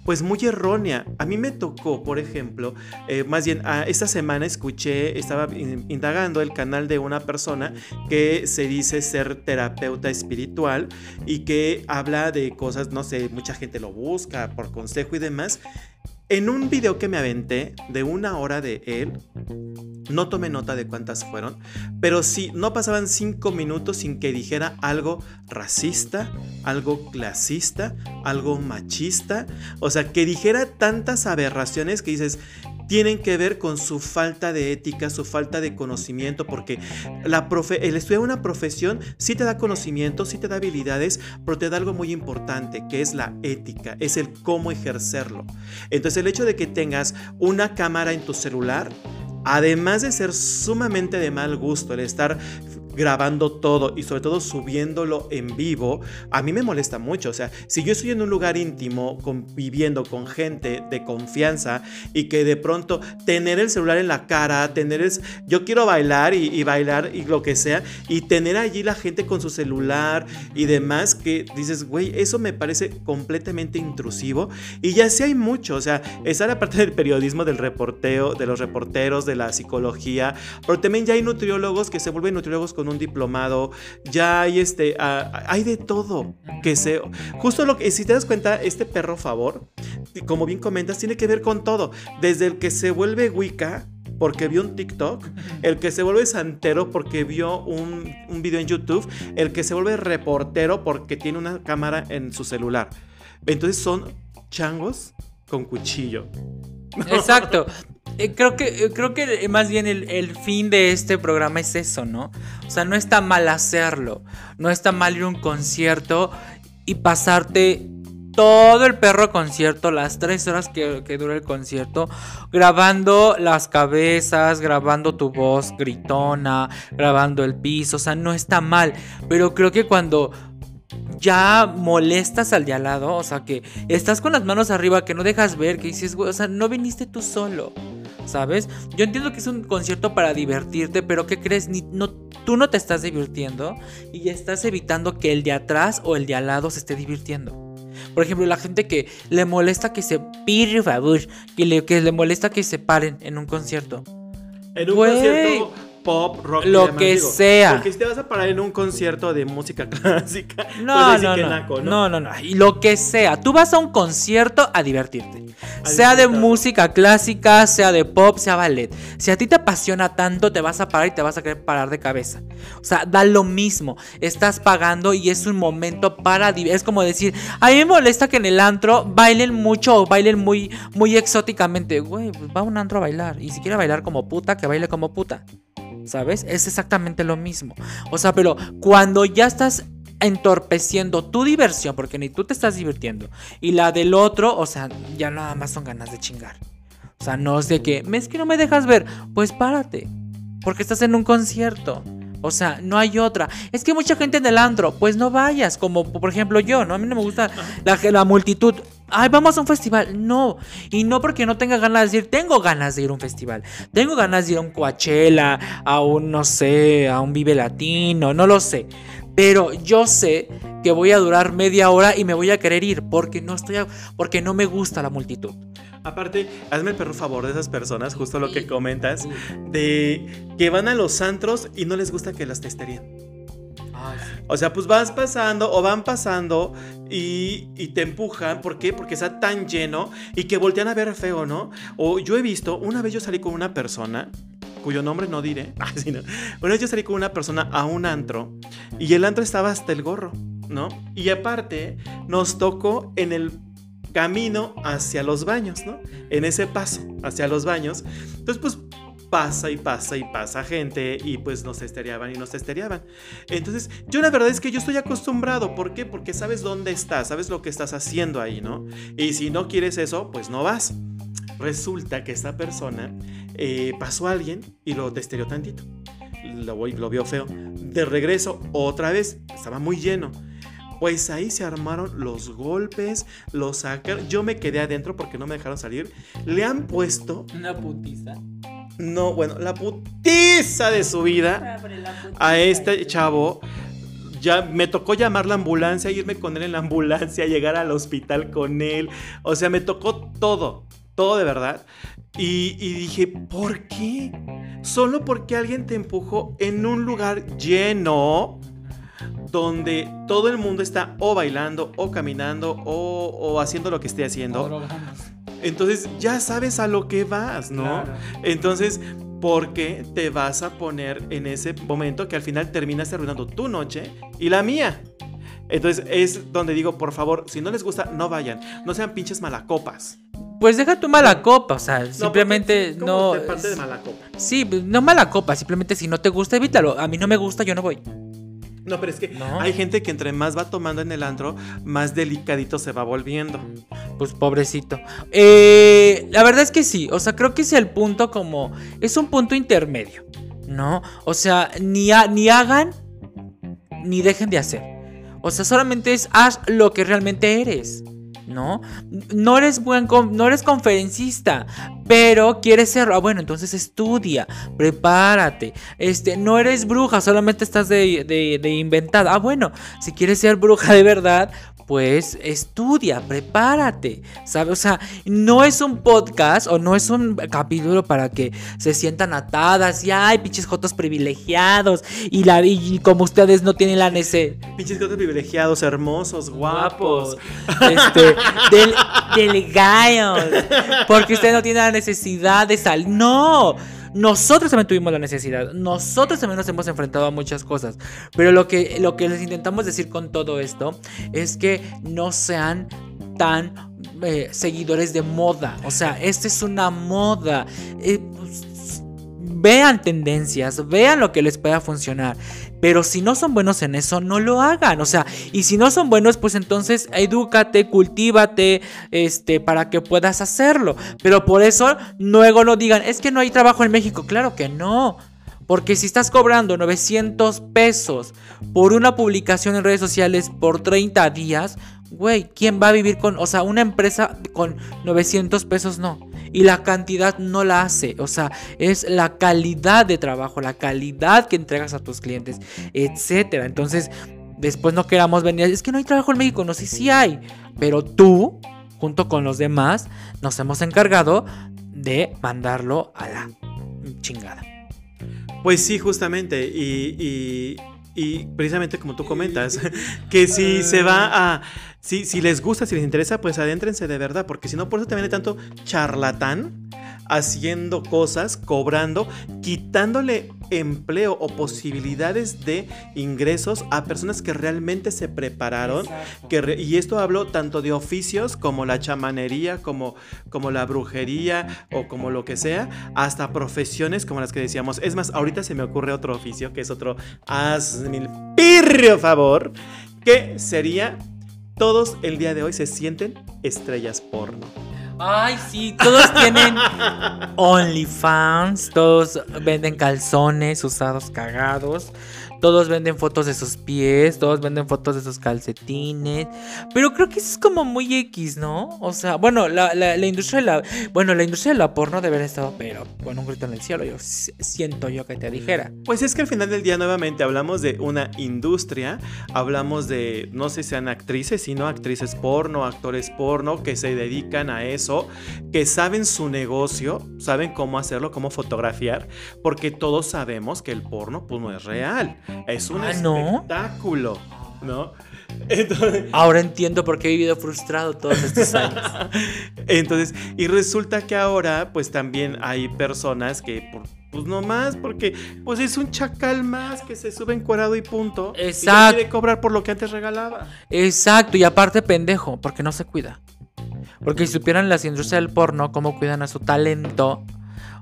pues muy errónea. A mí me tocó, por ejemplo, eh, más bien esta semana escuché, estaba indagando el canal de una persona que se dice ser terapeuta espiritual y que habla de cosas, no sé, mucha gente lo busca por consejo y demás. En un video que me aventé de una hora de él, no tomé nota de cuántas fueron, pero sí, no pasaban cinco minutos sin que dijera algo racista, algo clasista, algo machista, o sea, que dijera tantas aberraciones que dices, tienen que ver con su falta de ética, su falta de conocimiento, porque la profe el estudiar una profesión sí te da conocimiento, sí te da habilidades, pero te da algo muy importante, que es la ética, es el cómo ejercerlo. Entonces el hecho de que tengas una cámara en tu celular, además de ser sumamente de mal gusto el estar grabando todo y sobre todo subiéndolo en vivo, a mí me molesta mucho. O sea, si yo estoy en un lugar íntimo, conviviendo con gente de confianza y que de pronto tener el celular en la cara, tener el... Yo quiero bailar y, bailar y lo que sea, y tener allí la gente con su celular y demás, que dices, güey, eso me parece completamente intrusivo. Y ya sí hay mucho, o sea, está la parte del periodismo, del reporteo, de los reporteros, de la psicología, pero también ya hay nutriólogos que se vuelven nutriólogos con un diplomado, ya hay este, hay de todo que se, justo lo que, si te das cuenta, este perro favor, como bien comentas, tiene que ver con todo, desde el que se vuelve Wicca, porque vio un TikTok, el que se vuelve santero porque vio un, un video en YouTube, el que se vuelve reportero porque tiene una cámara en su celular. Entonces son changos con cuchillo. Exacto. Eh, creo que, eh, creo que más bien el, el fin de este programa es eso, ¿no? O sea, no está mal hacerlo. No está mal ir a un concierto y pasarte todo el perro concierto, las tres horas que, que dura el concierto, grabando las cabezas, grabando tu voz gritona, grabando el piso, o sea, no está mal. Pero creo que cuando ya molestas al de al lado, o sea, que estás con las manos arriba, que no dejas ver, que dices, güey, o sea, no viniste tú solo. ¿Sabes? Yo entiendo que es un concierto para divertirte, pero ¿qué crees? Ni, no, tú no te estás divirtiendo y estás evitando que el de atrás o el de al lado se esté divirtiendo. Por ejemplo, la gente que le molesta que se favor, que le, que le molesta que se paren en un concierto. En un concierto pop, rock, Lo demás, que digo, sea. Porque si te vas a parar en un concierto de música clásica, No, pues no, que no. naco, no, no, no. Y lo que sea. Tú vas a un concierto a divertirte. A sea de música clásica, sea de pop, sea ballet. Si a ti te apasiona tanto, te vas a parar y te vas a querer parar de cabeza. O sea, da lo mismo. Estás pagando y es un momento para. Es como decir, a mí me molesta que en el antro bailen mucho o bailen muy, muy exóticamente. Güey, pues va a un antro a bailar. Y si quiere bailar como puta, que baile como puta. ¿Sabes? Es exactamente lo mismo. O sea, pero cuando ya estás entorpeciendo tu diversión, porque ni tú te estás divirtiendo, y la del otro, o sea, ya nada más son ganas de chingar. O sea, no es de que, es que no me dejas ver, pues párate, porque estás en un concierto. O sea, no hay otra. Es que mucha gente en el antro, pues no vayas, como por ejemplo yo, ¿no? A mí no me gusta la, la multitud. Ay, vamos a un festival. No. Y no porque no tenga ganas de ir. Tengo ganas de ir a un festival. Tengo ganas de ir a un Coachella, a un, no sé, a un Vive Latino, no lo sé. Pero yo sé que voy a durar media hora y me voy a querer ir porque no estoy, a- porque no me gusta la multitud. Aparte, hazme el perro favor de esas personas, justo lo que comentas, de que van a los antros y no les gusta que las testerían. O sea, pues vas pasando o van pasando y, y te empujan. ¿Por qué? Porque está tan lleno y que voltean a ver feo, ¿no? O yo he visto, una vez yo salí con una persona cuyo nombre no diré. Ah. Una vez yo salí con una persona a un antro y el antro estaba hasta el gorro, ¿no? Y aparte nos tocó en el camino hacia los baños, ¿no? En ese paso hacia los baños. Entonces, pues pasa y pasa y pasa gente y pues nos testereaban y nos testereaban. Entonces, yo la verdad es que yo estoy acostumbrado. ¿Por qué? Porque sabes dónde estás, sabes lo que estás haciendo ahí, ¿no? Y si no quieres eso, pues no vas. Resulta que esta persona eh, pasó a alguien y lo testereó tantito. Lo, voy- vio feo. De regreso, otra vez, estaba muy lleno. Pues ahí se armaron los golpes, los sacaron. Yo me quedé adentro porque no me dejaron salir. Le han puesto, Una putiza. No, bueno, la putiza de su vida a este chavo. Ya me tocó llamar la ambulancia, irme con él en la ambulancia, llegar al hospital con él. O sea, me tocó todo, todo de verdad. Y, y dije, ¿por qué? Solo porque alguien te empujó en un lugar lleno donde todo el mundo está o bailando o caminando o, o haciendo lo que esté haciendo. Entonces ya sabes a lo que vas, ¿no? Claro. Entonces, ¿por qué te vas a poner en ese momento que al final terminas arruinando tu noche y la mía? Entonces es donde digo, por favor, si no les gusta, no vayan. No sean pinches malacopas. Pues deja tu mala copa, o sea, No, simplemente porque, ¿cómo no. te parte de mala copa? Sí, no mala copa, simplemente si no te gusta, evítalo. A mí no me gusta, yo no voy. No, pero es que No. hay gente que entre más va tomando en el antro, más delicadito se va volviendo. Pues pobrecito. Eh, la verdad es que sí, o sea, creo que es el punto como... Es un punto intermedio, ¿no? O sea, ni, ha- ni hagan ni dejen de hacer. O sea, solamente es haz lo que realmente eres. ¿No? No eres buen no eres conferencista. Pero quieres ser, ah, bueno, entonces estudia, prepárate. Este, no eres bruja, solamente estás de, de, de inventada. Ah, bueno, si quieres ser bruja de verdad, pues estudia, prepárate, ¿sabes? O sea, no es un podcast o no es un capítulo para que se sientan atadas y ay, pinches jotos privilegiados y, la, y como ustedes no tienen la necesidad. Pinches jotos privilegiados, hermosos, guapos. Este, del, del. Porque ustedes no tienen la necesidad de salir. No. Nosotros también tuvimos la necesidad, nosotros también nos hemos enfrentado a muchas cosas, pero lo que, lo que les intentamos decir con todo esto es que no sean tan eh, seguidores de moda, o sea, esta es una moda. Eh, pues, vean tendencias, vean lo que les pueda funcionar. Pero si no son buenos en eso, no lo hagan. O sea, y si no son buenos, pues entonces edúcate, cultívate, este, para que puedas hacerlo. Pero por eso luego no digan, es que no hay trabajo en México. Claro que no. Porque si estás cobrando 900 pesos por una publicación en redes sociales por 30 días, güey, ¿quién va a vivir con, o sea, una empresa con 900 pesos no? Y la cantidad no la hace, o sea, es la calidad de trabajo, la calidad que entregas a tus clientes, etcétera. Entonces, después no queramos venir, es que no hay trabajo en México, no sé si hay, pero tú, junto con los demás, nos hemos encargado de mandarlo a la chingada. Pues sí, justamente. Y, y, precisamente como tú comentas, que si se va a. Si, si les gusta, si les interesa, pues adéntrense de verdad. Porque si no, por eso también hay tanto charlatán haciendo cosas, cobrando, quitándole empleo o posibilidades de ingresos a personas que realmente se prepararon. Que y esto hablo tanto de oficios como la chamanería, como, como la brujería o como lo que sea, hasta profesiones como las que decíamos. Es más, ahorita se me ocurre otro oficio, que es otro hazme el pirrio favor, que sería todos el día de hoy se sienten estrellas porno. Ay, sí, todos tienen OnlyFans, todos venden calzones usados cagados. Todos venden fotos de sus pies, todos venden fotos de sus calcetines. Pero creo que eso es como muy X, ¿no? O sea, bueno, la, industria de la. Bueno, la industria de la porno debe haber estado, pero con un grito en el cielo, yo siento yo que te dijera. Pues es que al final del día, nuevamente, hablamos de una industria. Hablamos de, no sé si sean actrices, sino actrices porno, actores porno que se dedican a eso, que saben su negocio, saben cómo hacerlo, cómo fotografiar, porque todos sabemos que el porno, pues no es real. Es un ah, espectáculo, ¿no? Ahora entiendo por qué he vivido frustrado todos estos años. Entonces, y resulta que ahora, pues también hay personas que, pues no más, porque pues es un chacal más que se sube encuadrado y punto. Exacto. Y quiere cobrar por lo que antes regalaba. Exacto, y aparte pendejo, porque no se cuida. Porque si supieran las industrias del porno, cómo cuidan a su talento,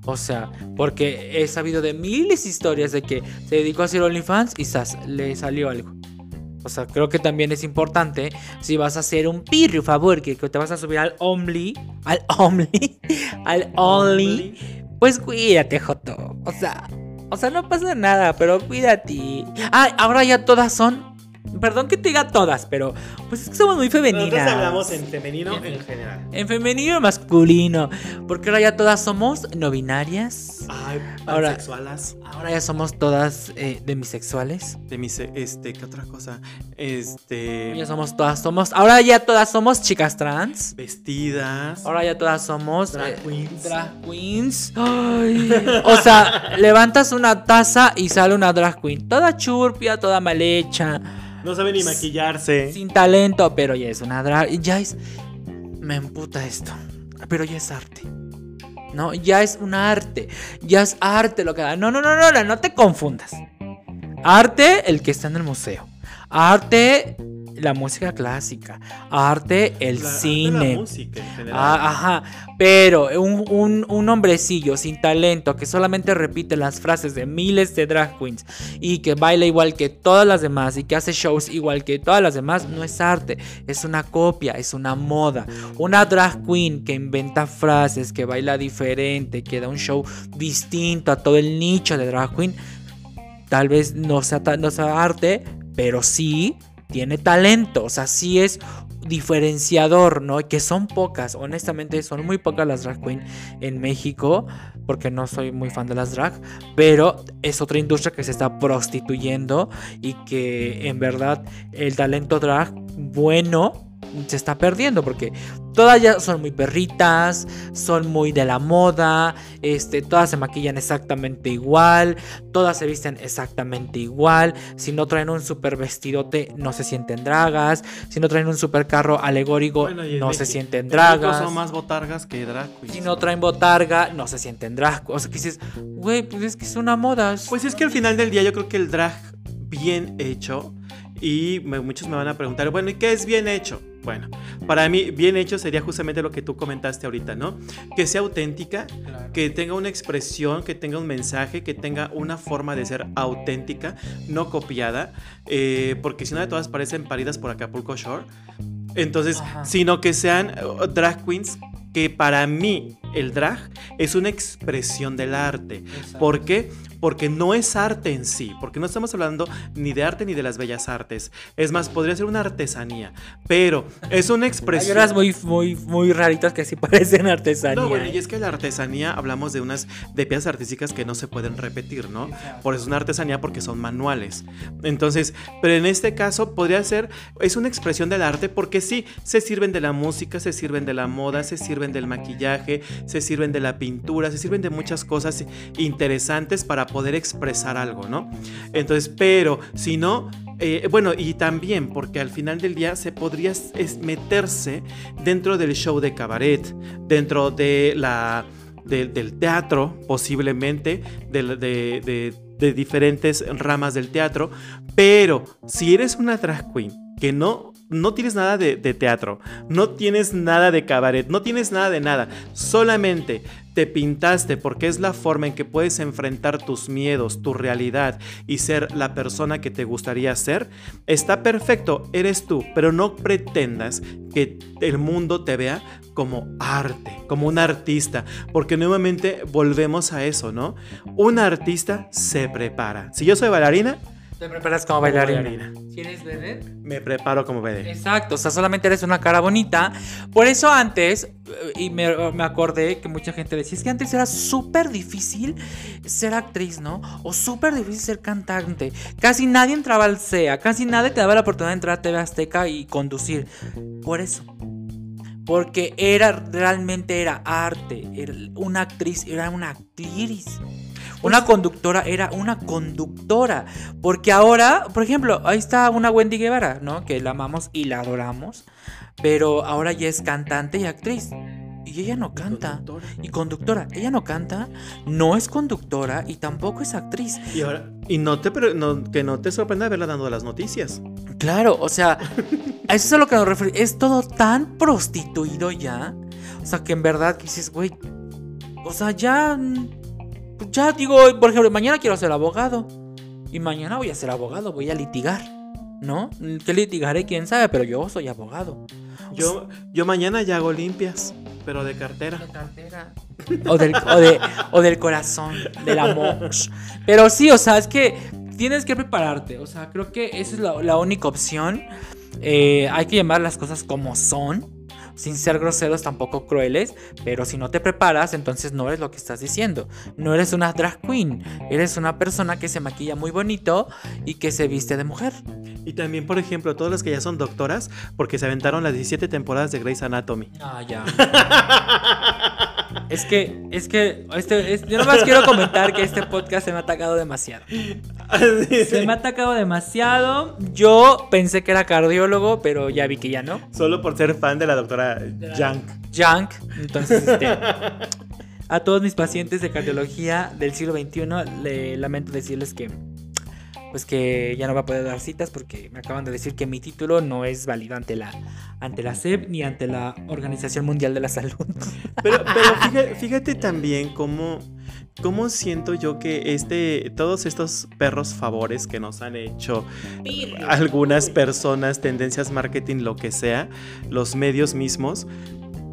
o sea, porque he sabido de miles de historias de que se dedicó a hacer OnlyFans y le salió algo. O sea, creo que también es importante si vas a hacer un pirrio favor, que, te vas a subir al Only, al Only, al Only, pues cuídate, Joto. O sea, o sea, no pasa nada, pero cuídate. Ah, ahora ya todas son Perdón que te diga todas, pero pues es que somos muy femeninas. Nosotros hablamos en femenino en, general. En femenino y masculino. Porque ahora ya todas somos no binarias. Ay, ahora, Ahora ya somos todas eh, demisexuales. Demise, este, ¿qué otra cosa? Este. Ya somos todas, somos. Ahora ya todas somos chicas trans. Vestidas. Ahora ya todas somos. Drag eh, queens. Drag queens. o sea, levantas una taza y sale una drag queen. Toda churpia, toda mal hecha no sabe ni maquillarse. Sin talento, pero ya es una drag. Ya es. Me emputa esto. Pero ya es arte. No, ya es un arte. Ya es arte lo que da. No, no, no, no, no te confundas. Arte el que está en el museo. Arte la música clásica, arte, el cine. música ah, ajá, pero un, un, hombrecillo sin talento que solamente repite las frases de miles de drag queens y que baila igual que todas las demás y que hace shows igual que todas las demás, no es arte, es una copia, es una moda. Una drag queen que inventa frases, que baila diferente, que da un show distinto a todo el nicho de drag queen, tal vez no sea, no sea arte, pero sí tiene talento, o sea, sí es, diferenciador, ¿no? Que son pocas, honestamente son muy pocas las drag queen en México, porque no soy muy fan de las drag, pero es otra industria que se está prostituyendo y que en verdad el talento drag bueno se está perdiendo porque todas ya son muy perritas, son muy de la moda, este, todas se maquillan exactamente igual, todas se visten exactamente igual, si no traen un super vestidote no se sienten dragas, si no traen un super carro alegórico Bueno, no se México- sienten dragas. Son más botargas que drag queens. Si no traen botarga, no se sienten drag. O sea, que dices, güey, pues es que es una moda. es- Pues es que al final del día yo creo que el drag bien hecho y me- muchos me van a preguntar, bueno, ¿y qué es bien hecho? Bueno, para mí bien hecho sería justamente lo que tú comentaste ahorita, ¿no? Que sea auténtica, que tenga una expresión, que tenga un mensaje, que tenga una forma de ser auténtica, no copiada, eh, porque si no de todas parecen paridas por Acapulco Shore. Entonces, Ajá. sino que sean eh, drag queens que para mí el drag es una expresión del arte. ¿Por qué? Porque no es arte en sí, porque no estamos hablando ni de arte ni de las bellas artes. Es más, podría ser una artesanía, pero es una Hay expresión. unas muy, muy, muy raritas que sí parecen artesanía. No, bueno, ¿eh? y es que la artesanía hablamos de unas de piezas artísticas que no se pueden repetir, ¿no? Por eso es una artesanía porque son manuales. Entonces, pero en este caso podría ser es una expresión del arte porque sí se sirven de la música, se sirven de la moda, se sirven del maquillaje, se sirven de la pintura, se sirven de muchas cosas interesantes para poder expresar algo, ¿no? Entonces, pero si no eh, bueno, y también porque al final del día se podría meterse dentro del show de cabaret, dentro de la, de- del teatro, posiblemente, de, de- de- diferentes ramas del teatro. Pero si eres una drag queen que no, no tienes nada de, de teatro, no tienes nada de cabaret, no tienes nada de nada, solamente te pintaste porque es la forma en que puedes enfrentar tus miedos, tu realidad y ser la persona que te gustaría ser, está perfecto, eres tú, pero no pretendas que el mundo te vea como arte, como un artista, porque nuevamente volvemos a eso, ¿no? Un artista se prepara. Si yo soy bailarina, Te preparas como bailarina. bailarina. Si eres vedette, me preparo como vedette. Exacto, o sea, solamente eres una cara bonita. Por eso antes, eh, y me, me acordé que mucha gente decía, es que antes era súper difícil ser actriz, ¿no? O súper difícil ser cantante. Casi nadie entraba al CEA, casi nadie te daba la oportunidad de entrar a TV Azteca y conducir. Por eso. Porque era, realmente era arte. Era una actriz era una actriz. Una conductora era una conductora. Porque ahora, por ejemplo, ahí está una Wendy Guevara, ¿no? Que la amamos y la adoramos. Pero ahora ya es cantante y actriz. Y ella no canta. Y conductora. Ella no canta, no es conductora y tampoco es actriz. Y ahora, y no te, pre- no- que no te sorprenda verla dando las noticias. Claro, o sea, a eso es a lo que nos referimos. Es todo tan prostituido ya. O sea, que en verdad que dices, güey. O sea, ya. Ya digo, por ejemplo, mañana quiero ser abogado. Y mañana voy a ser abogado, voy a litigar. ¿No? ¿Qué litigaré? ¿Quién sabe? Pero yo soy abogado. Yo, yo mañana ya hago limpias, pero de cartera. O del, o, de- o del corazón, del amor. Pero sí, o sea, es que tienes que prepararte. O sea, creo que esa es la, la única opción. Eh, hay que llamar las cosas como son. Sin ser groseros, tampoco crueles. Pero si no te preparas, entonces no eres lo que estás diciendo. No eres una drag queen. Eres una persona que se maquilla muy bonito y que se viste de mujer. Y también, por ejemplo, todas las que ya son doctoras, porque se aventaron las 17 temporadas de Grey's Anatomy. Ah, ya. Es que, es que, este, es- yo nomás quiero comentar que este podcast se me ha atacado demasiado. Se me ha atacado demasiado. Yo pensé que era cardiólogo, pero ya vi que ya no. Solo por ser fan de la doctora Young. Junk. Entonces, este, a todos mis pacientes de cardiología del siglo XXI, le lamento decirles que, pues que ya no va a poder dar citas porque me acaban de decir que mi título no es válido ante la, ante la SEP ni ante la Organización Mundial de la Salud. Pero, pero fíjate, fíjate también cómo, cómo siento yo que este, todos estos perros favores que nos han hecho algunas personas, tendencias marketing, lo que sea, los medios mismos,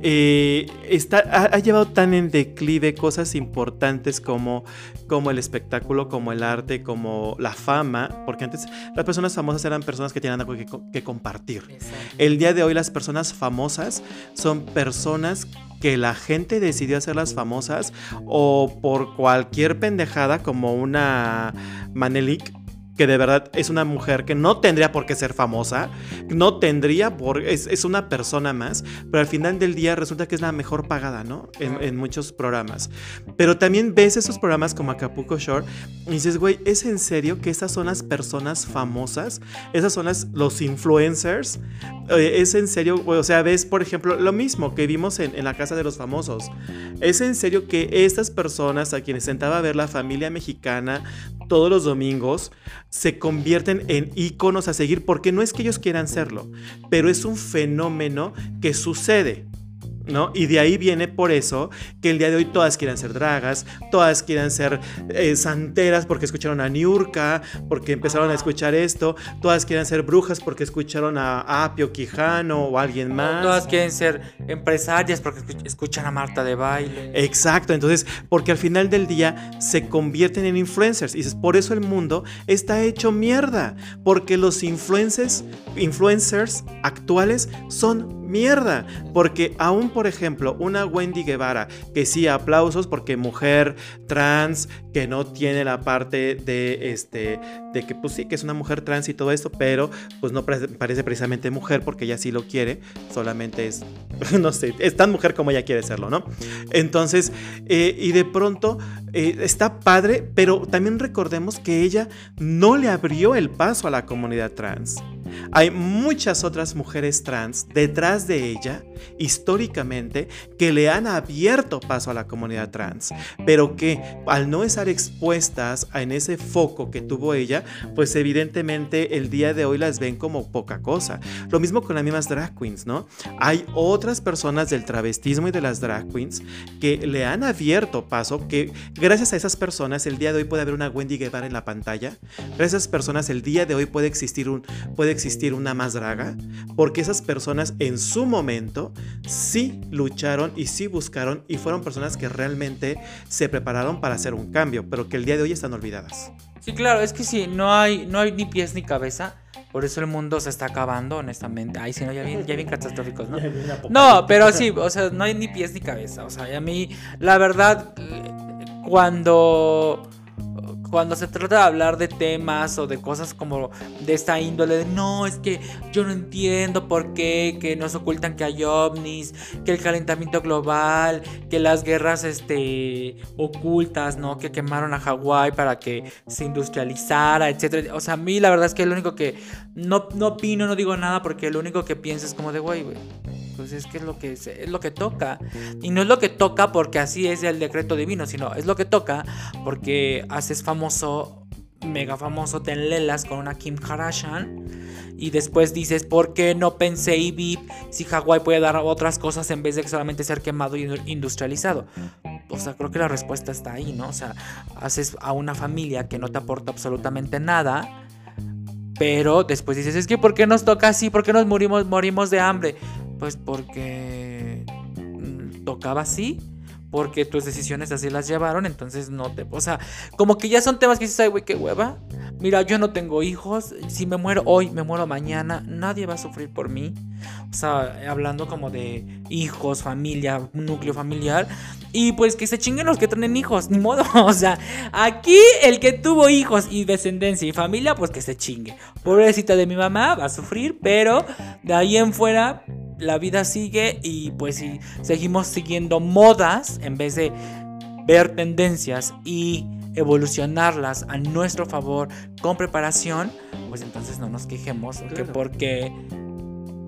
eh, está, ha, ha llevado tan en declive cosas importantes como, como el espectáculo, como el arte, como la fama, porque antes las personas famosas eran personas que tenían algo que, que compartir. Exacto. El día de hoy las personas famosas son personas que la gente decidió hacerlas famosas o por cualquier pendejada como una Manelik que de verdad es una mujer que no tendría por qué ser famosa, no tendría por... es, es una persona más, pero al final del día resulta que es la mejor pagada, ¿no? En, en muchos programas. Pero también ves esos programas como Acapulco Shore y dices, güey, ¿es en serio que esas son las personas famosas? Esas son las, los influencers. Eh, es en serio, güey, o sea, ves, por ejemplo, lo mismo que vimos en, en la Casa de los Famosos. Es en serio que estas personas a quienes sentaba a ver la familia mexicana todos los domingos se convierten en íconos a seguir porque no es que ellos quieran serlo, pero es un fenómeno que sucede. ¿No? Y de ahí viene por eso que el día de hoy todas quieran ser dragas, todas quieran ser eh, santeras porque escucharon a Niurka, porque empezaron a escuchar esto, todas quieran ser brujas porque escucharon a Apio Quijano o alguien más. Todas quieren ser empresarias porque escuch- escuchan a Marta de baile. Exacto, entonces, porque al final del día se convierten en influencers. Y por eso el mundo está hecho mierda. Porque los influencers, influencers actuales son mierda. Porque aún, por ejemplo, una Wendy Guevara, que sí, aplausos porque mujer trans, que no tiene la parte de este, de que pues sí, que es una mujer trans y todo esto, pero pues no parece, precisamente mujer porque ella sí lo quiere, solamente es, no sé, es tan mujer como ella quiere serlo, ¿no? Entonces, eh, y de pronto eh, está padre, pero también recordemos que ella no le abrió el paso a la comunidad trans. Hay muchas otras mujeres trans detrás de ella, históricamente, que le han abierto paso a la comunidad trans, pero que al no estar expuestas en ese foco que tuvo ella, pues evidentemente el día de hoy las ven como poca cosa. Lo mismo con las mismas drag queens, ¿no? Hay otras personas del travestismo y de las drag queens que le han abierto paso, que gracias a esas personas el día de hoy puede haber una Wendy Guevara en la pantalla, gracias a esas personas el día de hoy puede existir, un, puede existir una más draga, porque esas personas en su momento sí lucharon y sí buscaron y fueron personas que realmente se prepararon para hacer un cambio, pero que el día de hoy están olvidadas. Sí, claro, es que sí, no hay, no hay ni pies ni cabeza. Por eso el mundo se está acabando, honestamente. Ay, sí, no, ya bien, ya bien catastróficos, ¿no? No, pero sí, o sea, no hay ni pies ni cabeza. O sea, y a mí, la verdad, eh, cuando. Cuando se trata de hablar de temas o de cosas como de esta índole, de no, es que yo no entiendo por qué, que nos ocultan que hay ovnis, que el calentamiento global, que las guerras este, ocultas, ¿no? Que quemaron a Hawái para que se industrializara, etcétera. O sea, a mí la verdad es que lo único que no, no opino, no digo nada, porque lo único que pienso es como de, güey, güey. Pues es que es lo que es, es lo que toca. Y no es lo que toca porque así es el decreto divino, sino es lo que toca porque haces famoso, mega famoso, te enlelas con una Kim Kardashian. Y después dices, ¿por qué no pensé y vi si Hawái puede dar otras cosas en vez de solamente ser quemado y industrializado? O sea, creo que la respuesta está ahí, ¿no? O sea, haces a una familia que no te aporta absolutamente nada. Pero después dices, es que ¿por qué nos toca así? ¿Por qué nos morimos, morimos de hambre? Pues porque mm, tocaba así, porque tus decisiones así las llevaron, entonces no te... O sea, como que ya son temas que dices, ay, güey, qué hueva. Mira, yo no tengo hijos, si me muero hoy, me muero mañana, nadie va a sufrir por mí. O sea, hablando como de hijos, familia, núcleo familiar. Y pues que se chinguen los que tienen hijos, ni modo. O sea, aquí el que tuvo hijos y descendencia y familia, pues que se chingue. Pobrecita de mi mamá, va a sufrir, pero de ahí en fuera la vida sigue y pues si seguimos siguiendo modas en vez de ver tendencias y evolucionarlas a nuestro favor con preparación, pues entonces no nos quejemos que porque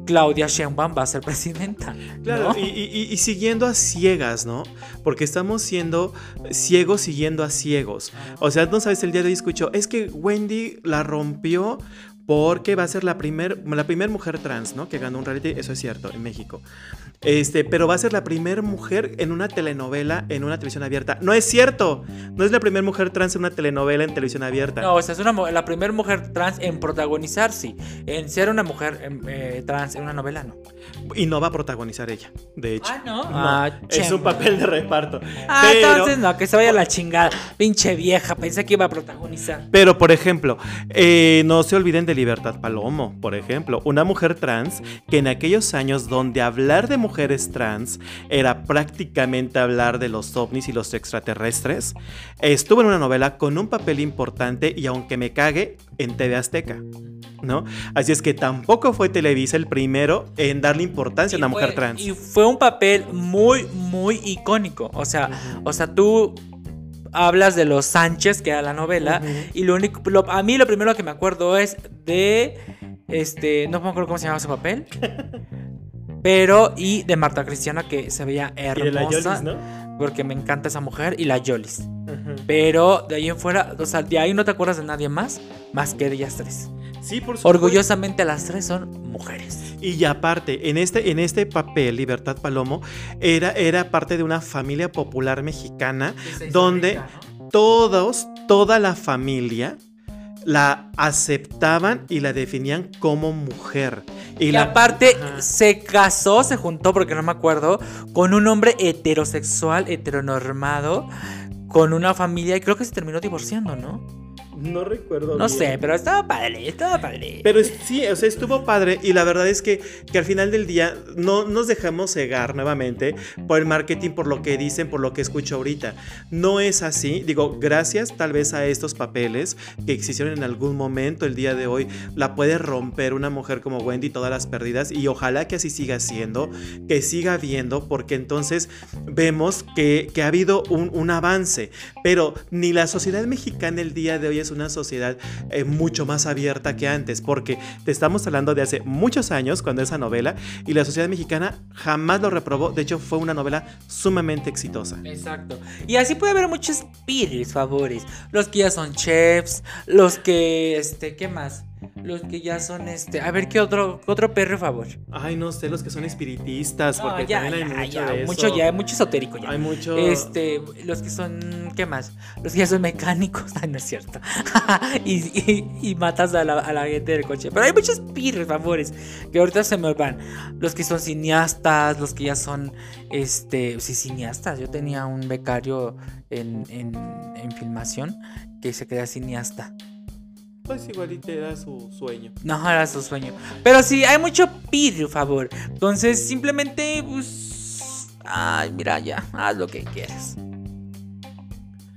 Claudia Sheinbaum va a ser presidenta. Claro, ¿no? y, y- y siguiendo a ciegas, ¿no? Porque estamos siendo ciegos siguiendo a ciegos. O sea, no sabes, el día de hoy escucho, es que Wendy la rompió porque va a ser la primer, la mujer trans, ¿no? Que ganó un reality, eso es cierto, en México. Este, pero va a ser la primera mujer en una telenovela en una televisión abierta. No es cierto, no es la primera mujer trans en una telenovela en televisión abierta. No, o sea, es una, la primera mujer trans en protagonizar, sí. En ser una mujer em, eh, trans en una novela, no. Y no va a protagonizar ella, de hecho. Ah, ¿no? No, Ah, es un papel de reparto. Ah, pero, entonces no, que se vaya a la chingada. Pinche vieja, pensé que iba a protagonizar. pero, por ejemplo, eh, no se olviden de Libertad Palomo, por ejemplo, una mujer trans que en aquellos años donde hablar de mujeres trans era prácticamente hablar de los ovnis y los extraterrestres, estuvo en una novela con un papel importante y aunque me cague, en TV Azteca. ¿No? Así es que tampoco fue Televisa el primero en darle importancia a una mujer trans. Y fue un papel muy, muy icónico. O sea, o sea, tú hablas de los Sánchez, que era la novela, y lo único, lo- a mí lo primero que me acuerdo es de, este, no me acuerdo cómo se llamaba su papel, pero y de Marta Cristiana que se veía Y de la hermosa, Yolis, ¿no? porque me encanta esa mujer y la Yolis. Pero de ahí en fuera, o sea, de ahí no te acuerdas de nadie más, más que de ellas tres. Sí, por supuesto. Orgullosamente las tres son mujeres. Y aparte, en este, en este papel, Libertad Palomo, era, era parte de una familia popular mexicana donde todos, toda la familia la aceptaban y la definían como mujer. Y, Y la aparte Ajá. se casó, se juntó, porque no me acuerdo, con un hombre heterosexual, heteronormado, con una familia y creo que se terminó divorciando, ¿no? No recuerdo. No bien. sé, pero estaba padre, estaba padre. Pero sí, o sea, estuvo padre y la verdad es que, que al final del día no nos dejamos cegar nuevamente por el marketing, por lo que dicen, por lo que escucho ahorita. No es así. Digo, gracias tal vez a estos papeles que existieron en algún momento el día de hoy, la puede romper una mujer como Wendy todas las pérdidas y ojalá que así siga siendo, que siga viendo, porque entonces vemos que, que ha habido un, un avance. Pero ni la sociedad mexicana el día de hoy es una sociedad eh, mucho más abierta que antes, porque te estamos hablando de hace muchos años cuando esa novela y la sociedad mexicana jamás lo reprobó, de hecho fue una novela sumamente exitosa. Exacto. Y así puede haber muchos pires favores. Los que ya son chefs, los que, este, ¿qué más? Los que ya son, este, a ver, ¿qué otro, otro perro favor? Ay, no sé, los que son espiritistas, No, porque ya, también hay ya, mucho ya, de eso. mucho ya, mucho esotérico ya. Hay mucho... Este, los que son, ¿qué más? Los que ya son mecánicos, ay, no es cierto. y, y- y matas a la, a la gente del coche. Pero hay muchos pirres, favores, que ahorita se me van. Los que son cineastas, los que ya son, este, sí, cineastas. Yo tenía un becario en, en, en filmación que se queda cineasta. Pues igualito era su sueño. No, era su sueño. Pero sí, hay mucho pirre, favor. Entonces, simplemente, pues. Ay, mira, ya, haz lo que quieras.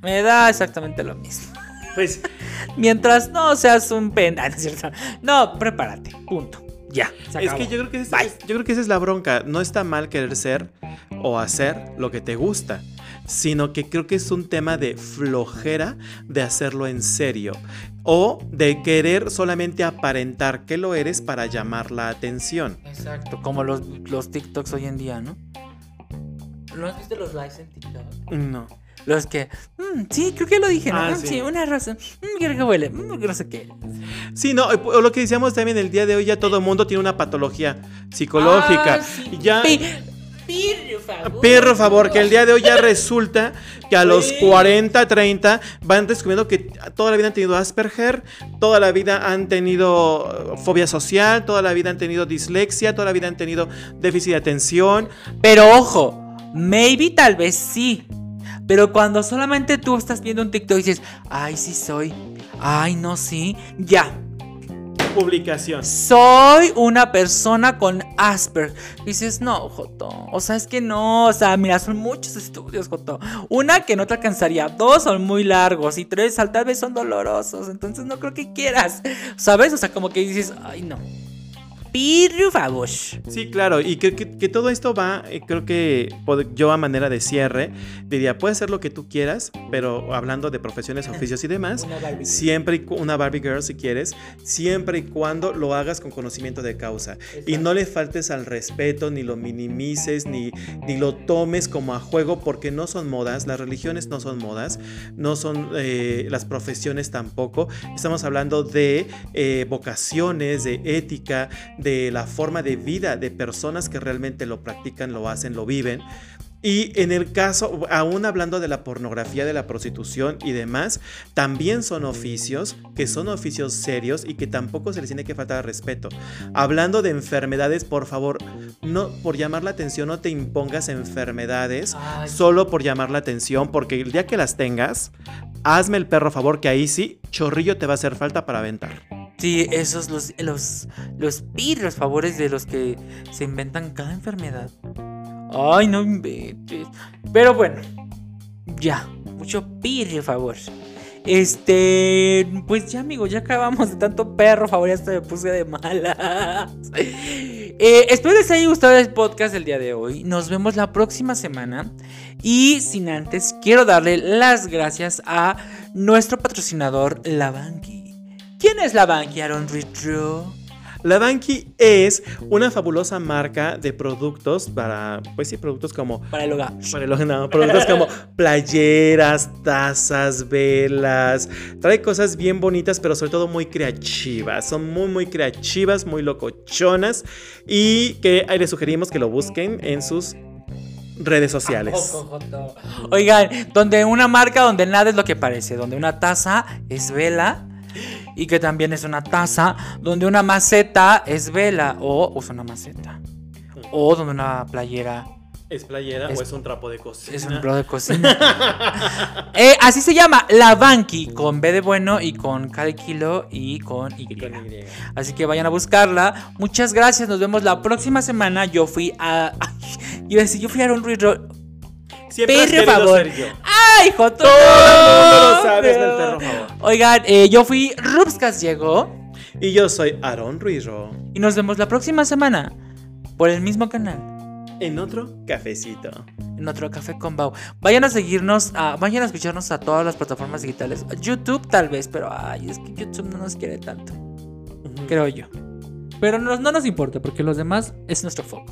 Me da exactamente lo mismo. Pues Mientras no seas un penda, ¿no es cierto? No, prepárate, punto. Ya, se Es que yo creo que, esa- yo creo que esa es la bronca. No está mal querer ser o hacer lo que te gusta, sino que creo que es un tema de flojera de hacerlo en serio o de querer solamente aparentar que lo eres para llamar la atención. Exacto, como los, los TikToks hoy en día, ¿no? ¿No has visto los likes en TikTok? No. Los que, mm, sí, creo que lo dije, ¿no? Ah, sí. sí. una rosa, mm, creo que huele, mm, no sé qué. Sí, no, eh, o lo que decíamos también el día de hoy, ya todo el mundo tiene una patología psicológica. Ah, sí. Y Ya, Pi- Pirro, favor. Perro favor, que el día de hoy ya resulta que a los Sí. 40, 30 van descubriendo que toda la vida han tenido Asperger, toda la vida han tenido eh, fobia social, toda la vida han tenido dislexia, toda la vida han tenido déficit de atención. Pero ojo, maybe tal vez sí. Pero cuando solamente tú estás viendo un TikTok y dices, ay, sí soy, ay, no, sí, ya. Publicación. Soy una persona con Asperger. Dices, no, Joto. O sea, es que no. O sea, mira, son muchos estudios, Joto. Una que no te alcanzaría. Dos son muy largos. Y tres, al- tal vez son dolorosos. Entonces no creo que quieras. ¿Sabes? O sea, como que dices, ay, no. Sí, claro, y que, que- que todo esto va, eh, creo que yo a manera de cierre diría, puedes hacer lo que tú quieras, pero hablando de profesiones, oficios y demás, Una siempre una Barbie Girl si quieres, siempre y cuando lo hagas con conocimiento de causa. Y no le faltes al respeto, ni lo minimices, ni, ni lo tomes como a juego, porque no son modas, las religiones no son modas, no son eh, las profesiones tampoco, estamos hablando de eh, vocaciones, de ética, de la forma de vida de personas que realmente lo practican, lo hacen, lo viven. Y en el caso, aún hablando de la pornografía, de la prostitución y demás, también son oficios que son oficios serios y que tampoco se les tiene que faltar al respeto. Hablando de enfermedades, por favor, no por llamar la atención no te impongas enfermedades Ay. solo por llamar la atención, porque el día que las tengas, hazme el perro favor que ahí sí chorrillo te va a hacer falta para aventar. Sí, esos los, los, los pirros favores de los que se inventan cada enfermedad. Ay, no inventes. Pero bueno, ya, mucho pirro favor. Este, pues ya, amigo, ya acabamos de tanto perro favor, ya hasta me puse de malas. Eh, espero les haya gustado el podcast del día de hoy. Nos vemos la próxima semana. Y sin antes, quiero darle las gracias a nuestro patrocinador, La. ¿Quién es La Banqui, Aaron Ritro? La Banqui es una fabulosa marca de productos para, pues sí, productos como Para el hogar. Para el- no, productos como playeras, tazas, velas. Trae cosas bien bonitas, pero sobre todo muy creativas. Son muy, muy creativas, muy locochonas. Y que ahí les sugerimos que lo busquen en sus redes sociales. Oigan, donde una marca donde nada es lo que parece, donde una taza es vela y que también es una taza, donde una maceta es vela o usa una maceta. O donde una playera ¿Es playera Es- o es un trapo de cocina? es un blog de cocina. Eh, así se llama, la Banqui, con B de bueno y con K de kilo y con Y. Y con Y. Así que vayan a buscarla. Muchas gracias. Nos vemos la próxima semana. Yo fui a. Ay, iba a decir, yo fui a Aaron Ruiz. Ro- Siempre Perro favor. ser yo. ¡Ay, Joto! Todo el mundo lo sabe, es el perro favor. Oigan, eh, yo fui Rupscas llegó. Y yo soy Aaron Ruizo. Y nos vemos la próxima semana por el mismo canal. En otro cafecito. En otro café con Bau. Vayan a seguirnos, a- vayan a escucharnos a todas las plataformas digitales. YouTube tal vez, pero ay, es que YouTube no nos quiere tanto, creo yo. Pero no, no nos importa porque los demás es nuestro foco.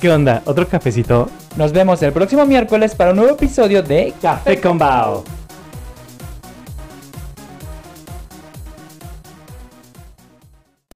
¿Qué onda? ¿Otro cafecito? Nos vemos el próximo miércoles para un nuevo episodio de Café con Bao.